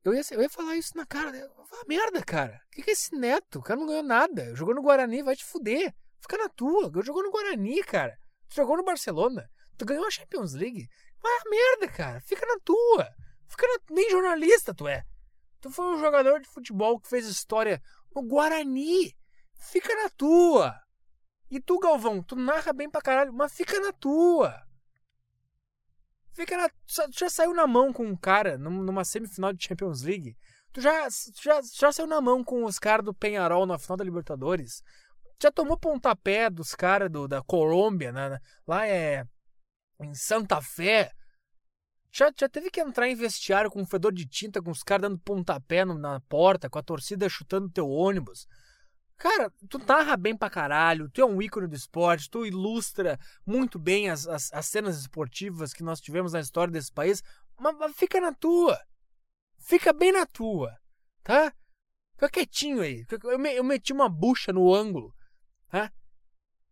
Eu ia, eu ia falar isso na cara. Eu falar, merda, cara. O que, que é esse neto? O cara não ganhou nada. Jogou no Guarani, vai te fuder. Fica na tua. Jogou no Guarani, cara. Tu jogou no Barcelona. Tu ganhou a Champions League. Vai a merda, cara. Fica na tua. Fica na... Nem jornalista tu é. Tu foi um jogador de futebol que fez história no Guarani. Fica na tua. E tu, Galvão, tu narra bem pra caralho, mas fica na tua. Fica na, tu já saiu na mão com um cara numa semifinal de Champions League. Tu já, já, já saiu na mão com os caras do Penharol na final da Libertadores. Já tomou pontapé dos caras da Colômbia, né? lá é em Santa Fé. Já, já teve que entrar em vestiário com um fedor de tinta, com os caras dando pontapé na porta, com a torcida chutando teu ônibus. Cara, tu narra bem pra caralho, tu é um ícone do esporte, tu ilustra muito bem as, as, as cenas esportivas que nós tivemos na história desse país, mas, mas, fica na tua. Fica bem na tua, tá? Fica quietinho aí. Eu, me, eu meti uma bucha no ângulo, tá?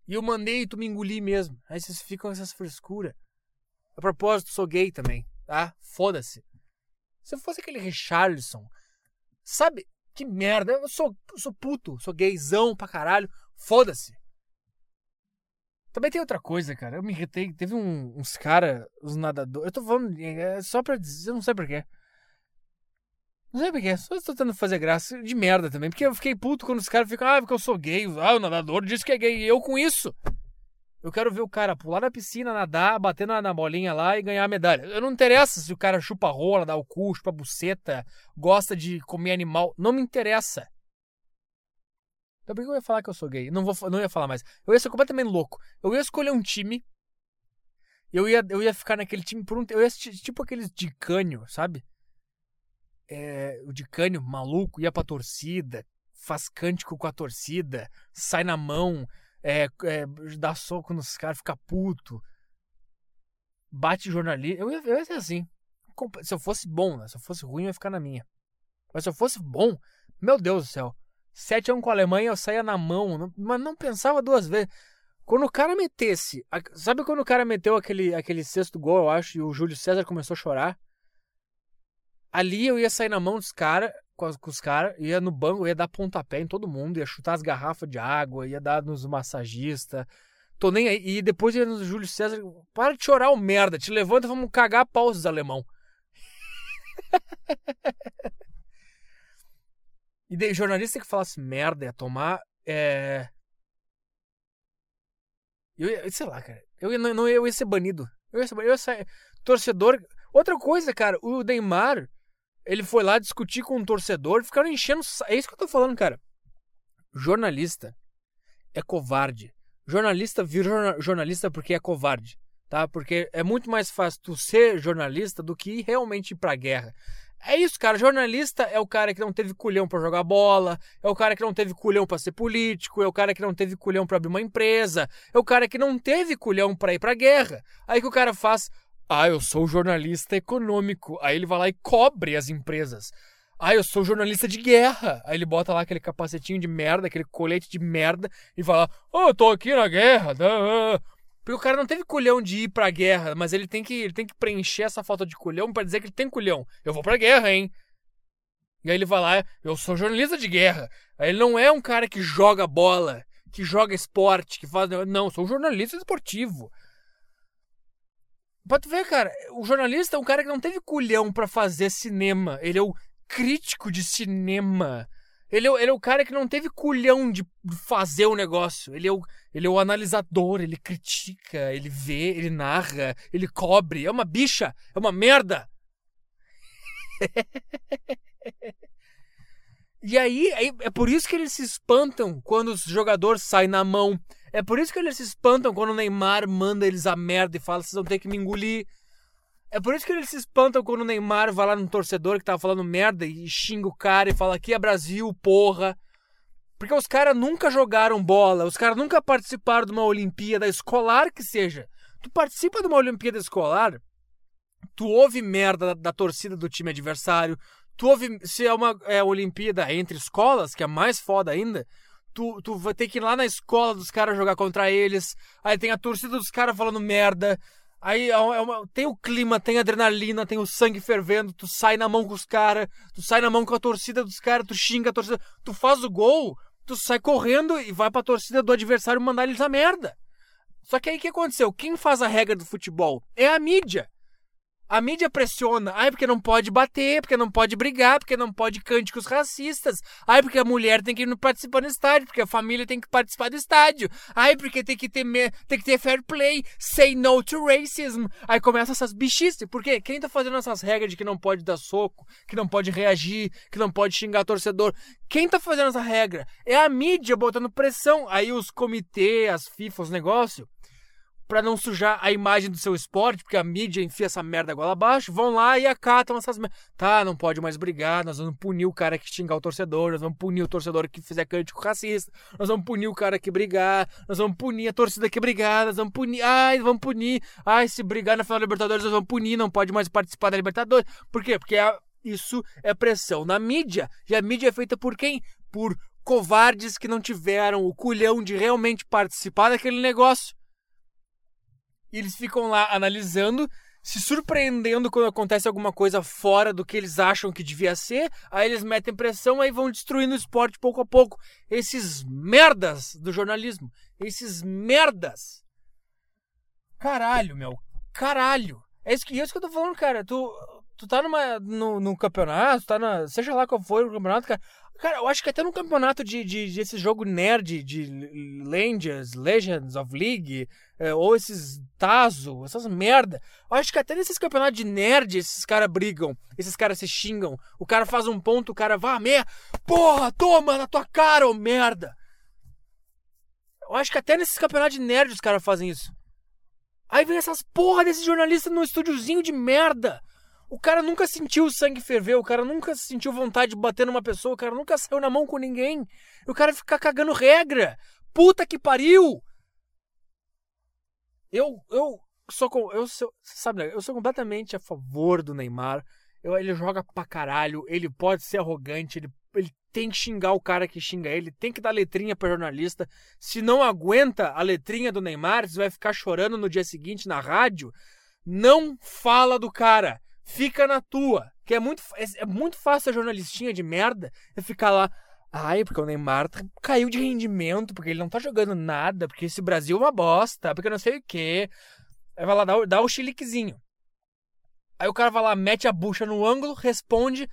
E eu mandei tu me engolir mesmo. Aí vocês ficam com essas frescuras. A propósito, sou gay também, tá? Foda-se. Se eu fosse aquele Richarlison, sabe? Que merda. Eu sou, eu sou puto, sou gayzão pra caralho. Foda-se. Também tem outra coisa, cara. Eu me irritei. Teve um, uns caras, os nadadores. Eu tô falando é só pra dizer, eu não sei porquê. Não sei porquê, só estou tentando fazer graça de merda também. Porque eu fiquei puto quando os caras ficam, ah, porque eu sou gay. Ah, o nadador disse que é gay. E eu com isso. Eu quero ver o cara pular na piscina, nadar, bater na, na bolinha lá e ganhar a medalha. Eu não interessa se o cara chupa rola, dá o cu, chupa buceta, gosta de comer animal. Não me interessa. Então por que eu ia falar que eu sou gay? Não, vou, não ia falar mais. Eu ia ser completamente louco. Eu ia escolher um time. Eu ia, eu ia ficar naquele time por um Eu ia tipo aqueles de cânio, sabe? É, o de cânio maluco, ia pra torcida, faz cântico com a torcida, sai na mão, é, é, dar soco nos caras, ficar puto, bate jornalista. Eu eu ia ser assim. Se eu fosse bom, né? se eu fosse ruim, eu ia ficar na minha. Mas se eu fosse bom, meu Deus do céu. 7 a 1 com a Alemanha, eu saía na mão, não, mas não pensava duas vezes. Quando o cara metesse. Sabe quando o cara meteu aquele, aquele sexto gol, eu acho, e o Júlio César começou a chorar? Ali eu ia sair na mão dos caras com, com os caras, ia no banco, ia dar pontapé em todo mundo, ia chutar as garrafas de água, ia dar nos massagistas. Tô nem aí. E depois ia no Júlio César, para de chorar, o merda, te levanta, vamos cagar pauses, alemão. e daí, jornalista que falasse merda, ia tomar. É... Eu ia, sei lá, cara. Eu ia, não, eu ia ser banido. Eu ia ser banido. Eu ia sair. Torcedor. Outra coisa, cara, o Neymar ele foi lá discutir com um torcedor, ficaram enchendo. É isso que eu tô falando, cara. jornalista é covarde. Jornalista vira jornalista porque é covarde, tá? Porque é muito mais fácil tu ser jornalista do que realmente ir pra guerra. É isso, cara. Jornalista é o cara que não teve culhão para jogar bola, é o cara que não teve culhão para ser político, é o cara que não teve culhão para abrir uma empresa, é o cara que não teve culhão para ir pra guerra. Aí que o cara faz, ah, eu sou jornalista econômico. Aí ele vai lá e cobre as empresas. Ah, eu sou jornalista de guerra. Aí ele bota lá aquele capacetinho de merda, aquele colete de merda e fala: Oh, eu tô aqui na guerra. Porque o cara não teve culhão de ir pra guerra, mas ele tem que, ele tem que preencher essa falta de culhão para dizer que ele tem culhão. Eu vou pra guerra, hein? E aí ele vai lá, eu sou jornalista de guerra. Aí ele não é um cara que joga bola, que joga esporte, que faz. Não, sou jornalista esportivo. Pode ver, cara, o jornalista é um cara que não teve culhão para fazer cinema. Ele é o crítico de cinema. Ele é, ele é o cara que não teve culhão de fazer o negócio. Ele é o, ele é o analisador, ele critica, ele vê, ele narra, ele cobre. É uma bicha, é uma merda. e aí, é por isso que eles se espantam quando os jogadores saem na mão. É por isso que eles se espantam quando o Neymar manda eles a merda e fala: vocês vão ter que me engolir. É por isso que eles se espantam quando o Neymar vai lá no torcedor que tava falando merda e xinga o cara e fala: aqui é Brasil, porra. Porque os caras nunca jogaram bola, os caras nunca participaram de uma Olimpíada escolar que seja. Tu participa de uma Olimpíada escolar, tu ouve merda da, da torcida do time adversário, tu ouve. Se é uma é, Olimpíada entre escolas, que é mais foda ainda, tu, tu vai ter que ir lá na escola dos caras jogar contra eles. Aí tem a torcida dos caras falando merda. Aí é uma, tem o clima, tem a adrenalina, tem o sangue fervendo, tu sai na mão com os caras, tu sai na mão com a torcida dos caras, tu xinga a torcida, tu faz o gol, tu sai correndo e vai pra torcida do adversário mandar eles a merda. Só que aí o que aconteceu? Quem faz a regra do futebol é a mídia. A mídia pressiona. Ai, porque não pode bater, porque não pode brigar, porque não pode cânticos racistas. Ai, porque a mulher tem que ir participar do estádio, porque a família tem que participar do estádio. Ai, porque tem que ter, tem que ter fair play. Say no to racism. Aí começa essas bichices. Por quê? Quem tá fazendo essas regras de que não pode dar soco, que não pode reagir, que não pode xingar torcedor? Quem tá fazendo essa regra? É a mídia botando pressão. Aí os comitês, as FIFA, os negócios para não sujar a imagem do seu esporte, porque a mídia enfia essa merda goela abaixo, vão lá e acatam essas merdas. Tá, não pode mais brigar, nós vamos punir o cara que xingar o torcedor, nós vamos punir o torcedor que fizer cântico racista, nós vamos punir o cara que brigar, nós vamos punir a torcida que brigar, nós vamos punir, ai, vamos punir, ai, se brigar na final da Libertadores, nós vamos punir, não pode mais participar da Libertadores. Por quê? Porque a, isso é pressão na mídia, e a mídia é feita por quem? Por covardes que não tiveram o culhão de realmente participar daquele negócio e eles ficam lá analisando, se surpreendendo quando acontece alguma coisa fora do que eles acham que devia ser. Aí eles metem pressão, aí vão destruindo o esporte pouco a pouco. Esses merdas do jornalismo. Esses merdas. Caralho, meu. Caralho. É isso que, é isso que eu tô falando, cara. Tu, tu tá numa, no, no campeonato, tá na. Seja lá qual for o campeonato, cara. Cara, eu acho que até no campeonato de, de, de esse jogo nerd de Legends, Legends of League, é, ou esses Tazo, essas merda. Eu acho que até nesses campeonatos de nerd esses caras brigam, esses caras se xingam. O cara faz um ponto, o cara vá, merda, porra, toma na tua cara, ô merda. Eu acho que até nesses campeonatos de nerd os caras fazem isso. Aí vem essas porra desses jornalistas no estúdiozinho de merda. O cara nunca sentiu o sangue ferver, o cara nunca sentiu vontade de bater numa pessoa, o cara nunca saiu na mão com ninguém. E o cara fica cagando regra. Puta que pariu! Eu, eu sou, eu sou, sabe, eu sou completamente a favor do Neymar. Eu, ele joga pra caralho, ele pode ser arrogante, ele, ele tem que xingar o cara que xinga ele, tem que dar letrinha pra jornalista. Se não aguenta a letrinha do Neymar, você vai ficar chorando no dia seguinte na rádio. Não fala do cara fica na tua. Que é muito, é, é muito fácil a jornalistinha de merda é ficar lá. Ai, porque o Neymar tá, caiu de rendimento, porque ele não tá jogando nada, porque esse Brasil é uma bosta, porque não sei o quê. Aí vai lá, dá, dá o chiliquezinho. Aí o cara vai lá, mete a bucha no ângulo, responde.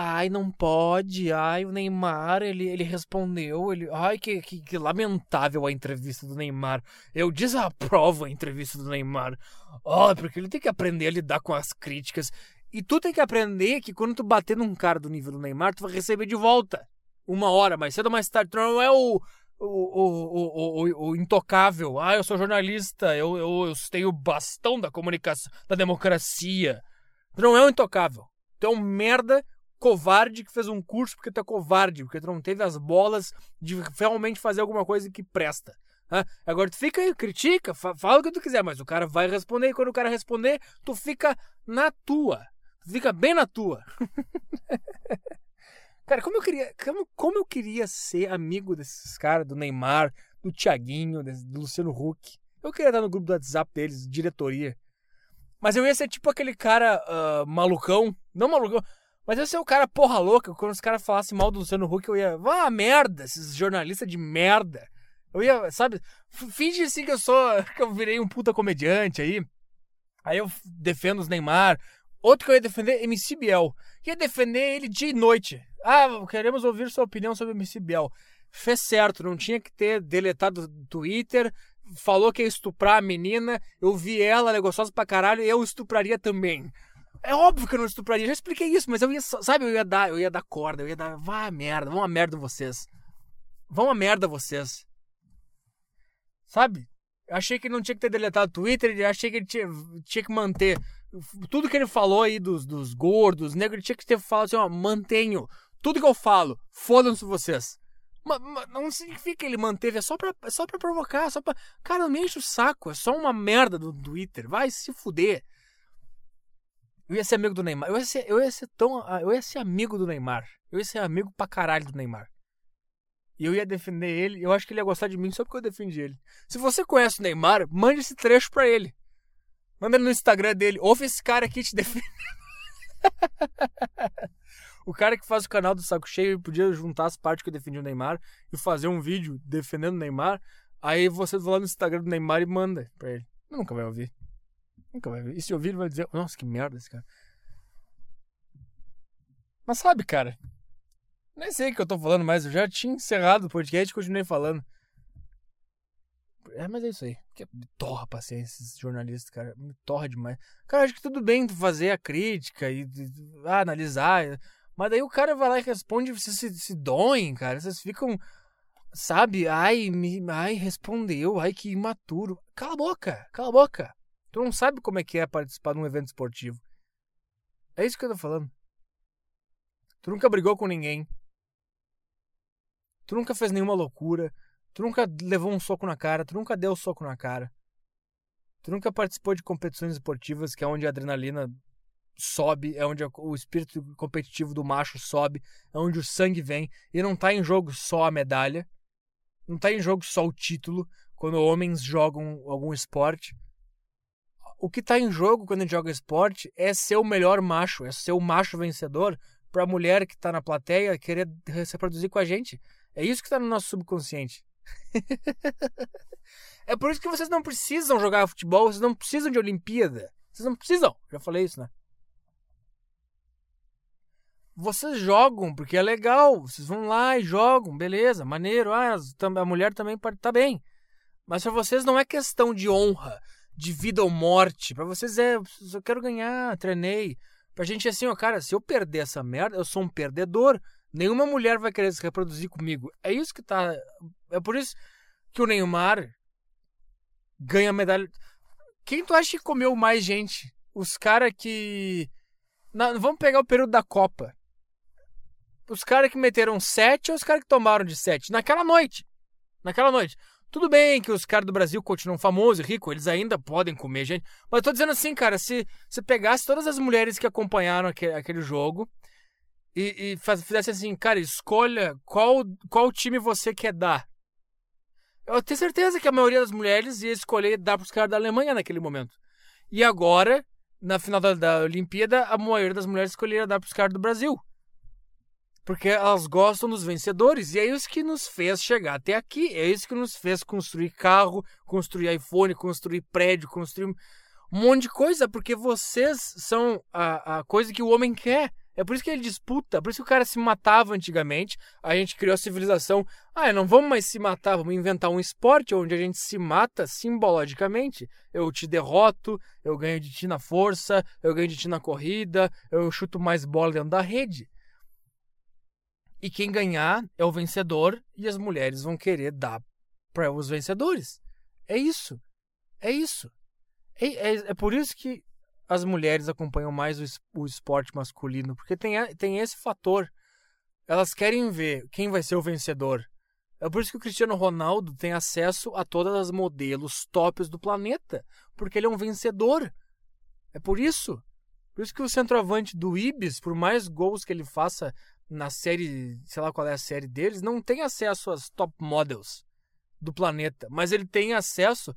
Ai, não pode. Ai, o Neymar, ele, ele respondeu. Ele, ai, que, que, que, lamentável a entrevista do Neymar. Eu desaprovo a entrevista do Neymar. Oh, porque ele tem que aprender a lidar com as críticas. E tu tem que aprender que quando tu bater num cara do nível do Neymar, tu vai receber de volta. Uma hora mais cedo ou mais tarde. Tu não é o, o, o, o, o, intocável. Ah, eu sou jornalista, eu, eu, eu tenho o bastão da comunicação, da democracia. Tu não é um intocável. Tu é um merda covarde que fez um curso porque tu é covarde, porque tu não teve as bolas de realmente fazer alguma coisa que presta. Agora tu fica aí, critica, fala o que tu quiser, mas o cara vai responder e quando o cara responder, tu fica na tua. Tu fica bem na tua. cara, como eu queria, como, como eu queria ser amigo desses caras, do Neymar, do Thiaguinho, do Luciano Huck. Eu queria estar no grupo do WhatsApp deles, diretoria. Mas eu ia ser tipo aquele cara uh, malucão, não malucão, mas eu ser o cara porra louca, quando os caras falassem mal do Luciano Huck, eu ia, vá merda, esses jornalistas de merda. Eu ia, sabe, finge assim que eu sou, que eu virei um puta comediante aí. Aí eu defendo os Neymar. Outro que eu ia defender, MC Biel. Ia defender ele dia e noite. Ah, queremos ouvir sua opinião sobre MC Biel. Fez certo, não tinha que ter deletado o Twitter. Falou que ia estuprar a menina. Eu vi ela, ela é gostosa pra caralho. Eu estupraria também. É óbvio que eu não estupraria, já expliquei isso, mas eu ia, sabe, eu ia dar, eu ia dar corda, eu ia dar, vá merda, vão a merda vocês. Vão a merda vocês. Sabe? Eu achei que ele não tinha que ter deletado o Twitter, eu achei que ele tinha, tinha que manter. Tudo que ele falou aí dos, dos gordos, negros, ele tinha que ter falado assim, ó, mantenho. Tudo que eu falo, fodam-se vocês. Mas, não significa que ele manteve, é só pra, é só pra provocar, só pra. Cara, não me enche o saco, é só uma merda do Twitter, vai se fuder. Eu ia ser amigo do Neymar. Eu ia ser, eu ia ser tão. Eu ia ser amigo do Neymar. Eu ia ser amigo pra caralho do Neymar. E eu ia defender ele. Eu acho que ele ia gostar de mim só porque eu defendi ele. Se você conhece o Neymar, mande esse trecho pra ele. Manda ele no Instagram dele. Ouve esse cara aqui te defendendo. o cara que faz o canal do Saco Cheio podia juntar as partes que eu defendi o Neymar e fazer um vídeo defendendo o Neymar. Aí você vai lá no Instagram do Neymar e manda pra ele. Nunca vai ouvir. Nunca vai ouvir. E se ouvir, ele vai dizer: Nossa, que merda esse cara. Mas sabe, cara, nem sei o que eu tô falando mais. Eu já tinha encerrado o podcast e continuei falando. É, mas é isso aí. Que me torra a paciência esses jornalistas, cara. Me torra demais. Cara, acho que tudo bem fazer a crítica e, ah, analisar. Mas daí o cara vai lá e responde, vocês se, se doem, cara. Vocês ficam, sabe? Ai, me, ai, respondeu. Ai, que imaturo. Cala a boca, cala a boca. Tu não sabe como é que é participar de um evento esportivo. É isso que eu tô falando. Tu nunca brigou com ninguém. Tu nunca fez nenhuma loucura. Tu nunca levou um soco na cara. Tu nunca deu um soco na cara. Tu nunca participou de competições esportivas que é onde a adrenalina sobe, é onde o espírito competitivo do macho sobe, é onde o sangue vem e não tá em jogo só a medalha. Não tá em jogo só o título quando homens jogam algum esporte. O que tá em jogo quando a gente joga esporte é ser o melhor macho, é ser o macho vencedor para a mulher que tá na plateia querer se reproduzir com a gente. É isso que está no nosso subconsciente. é por isso que vocês não precisam jogar futebol, vocês não precisam de Olimpíada. Vocês não precisam. Já falei isso, né? Vocês jogam porque é legal. Vocês vão lá e jogam, beleza, maneiro. Ah, a mulher também tá bem. Mas para vocês não é questão de honra, de vida ou morte. Para vocês é, eu quero ganhar, treinei. Pra gente é assim, ó, cara, se eu perder essa merda, eu sou um perdedor. Nenhuma mulher vai querer se reproduzir comigo. É isso que tá. É por isso que o Neymar ganha medalha. Quem tu acha que comeu mais gente? Os caras que. Vamos pegar o período da Copa. Os caras que meteram 7 ou os caras que tomaram de 7? Naquela noite. Naquela noite. Tudo bem que os caras do Brasil continuam famosos e ricos, eles ainda podem comer gente. Mas eu tô dizendo assim, cara, se você pegasse todas as mulheres que acompanharam aquele, aquele jogo e, e faz, fizesse assim, cara, escolha qual, qual time você quer dar. Eu tenho certeza que a maioria das mulheres ia escolher dar pros caras da Alemanha naquele momento. E agora, na final da, da Olimpíada, a maioria das mulheres escolheria dar pros caras do Brasil. Porque elas gostam dos vencedores. E é isso que nos fez chegar até aqui. É isso que nos fez construir carro, construir iPhone, construir prédio, construir um monte de coisa. Porque vocês são a, a coisa que o homem quer. É por isso que ele disputa, por isso que o cara se matava antigamente. A gente criou a civilização. Ah, não vamos mais se matar, vamos inventar um esporte onde a gente se mata simbologicamente. Eu te derroto, eu ganho de ti na força, eu ganho de ti na corrida, eu chuto mais bola dentro da rede. E quem ganhar é o vencedor e as mulheres vão querer dar para os vencedores. É isso. É isso. É, é, é, por isso que as mulheres acompanham mais o, o esporte masculino, porque tem, tem esse fator. Elas querem ver quem vai ser o vencedor. É por isso que o Cristiano Ronaldo tem acesso a todas as modelos tops do planeta, porque ele é um vencedor. É por isso. Por isso que o centroavante do Ibis, por mais gols que ele faça na série, sei lá qual é a série deles, não tem acesso às top models do planeta, mas ele tem acesso,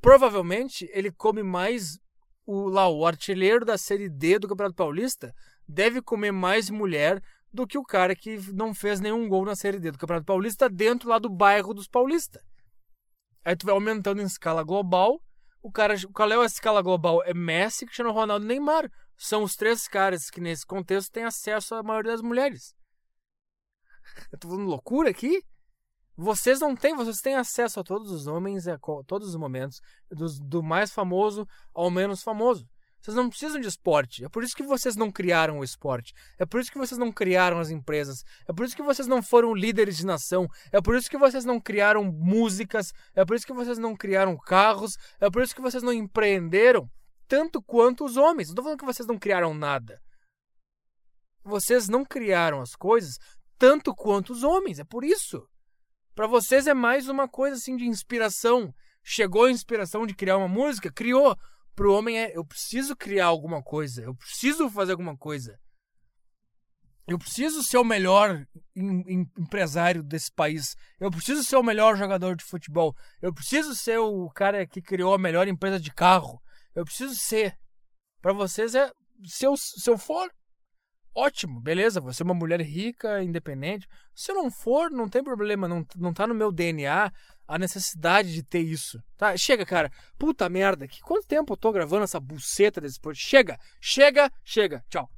provavelmente ele come mais o lá o artilheiro da série D do Campeonato Paulista deve comer mais mulher do que o cara que não fez nenhum gol na série D do Campeonato Paulista dentro lá do bairro dos paulistas. Aí tu vai aumentando em escala global. O cara, qual é a escala global? É Messi, Cristiano Ronaldo Neymar. São os três caras que nesse contexto têm acesso à maioria das mulheres. Eu tô falando loucura aqui? Vocês não têm, vocês têm acesso a todos os homens, a todos os momentos, do, do mais famoso ao menos famoso. Vocês não precisam de esporte. É por isso que vocês não criaram o esporte. É por isso que vocês não criaram as empresas. É por isso que vocês não foram líderes de nação. É por isso que vocês não criaram músicas. É por isso que vocês não criaram carros. É por isso que vocês não empreenderam tanto quanto os homens. Não estou falando que vocês não criaram nada. Vocês não criaram as coisas tanto quanto os homens. É por isso. Para vocês é mais uma coisa assim de inspiração. Chegou a inspiração de criar uma música, criou pro homem é eu preciso criar alguma coisa, eu preciso fazer alguma coisa. Eu preciso ser o melhor empresário desse país. Eu preciso ser o melhor jogador de futebol. Eu preciso ser o cara que criou a melhor empresa de carro. Eu preciso ser. Para vocês é se eu, se eu for ótimo, beleza, você é uma mulher rica, independente. Se eu não for, não tem problema, não, não tá no meu DNA a necessidade de ter isso. Tá? Chega, cara. Puta merda, que quanto tempo eu tô gravando essa buceta desse podcast? Chega, chega, chega. Tchau.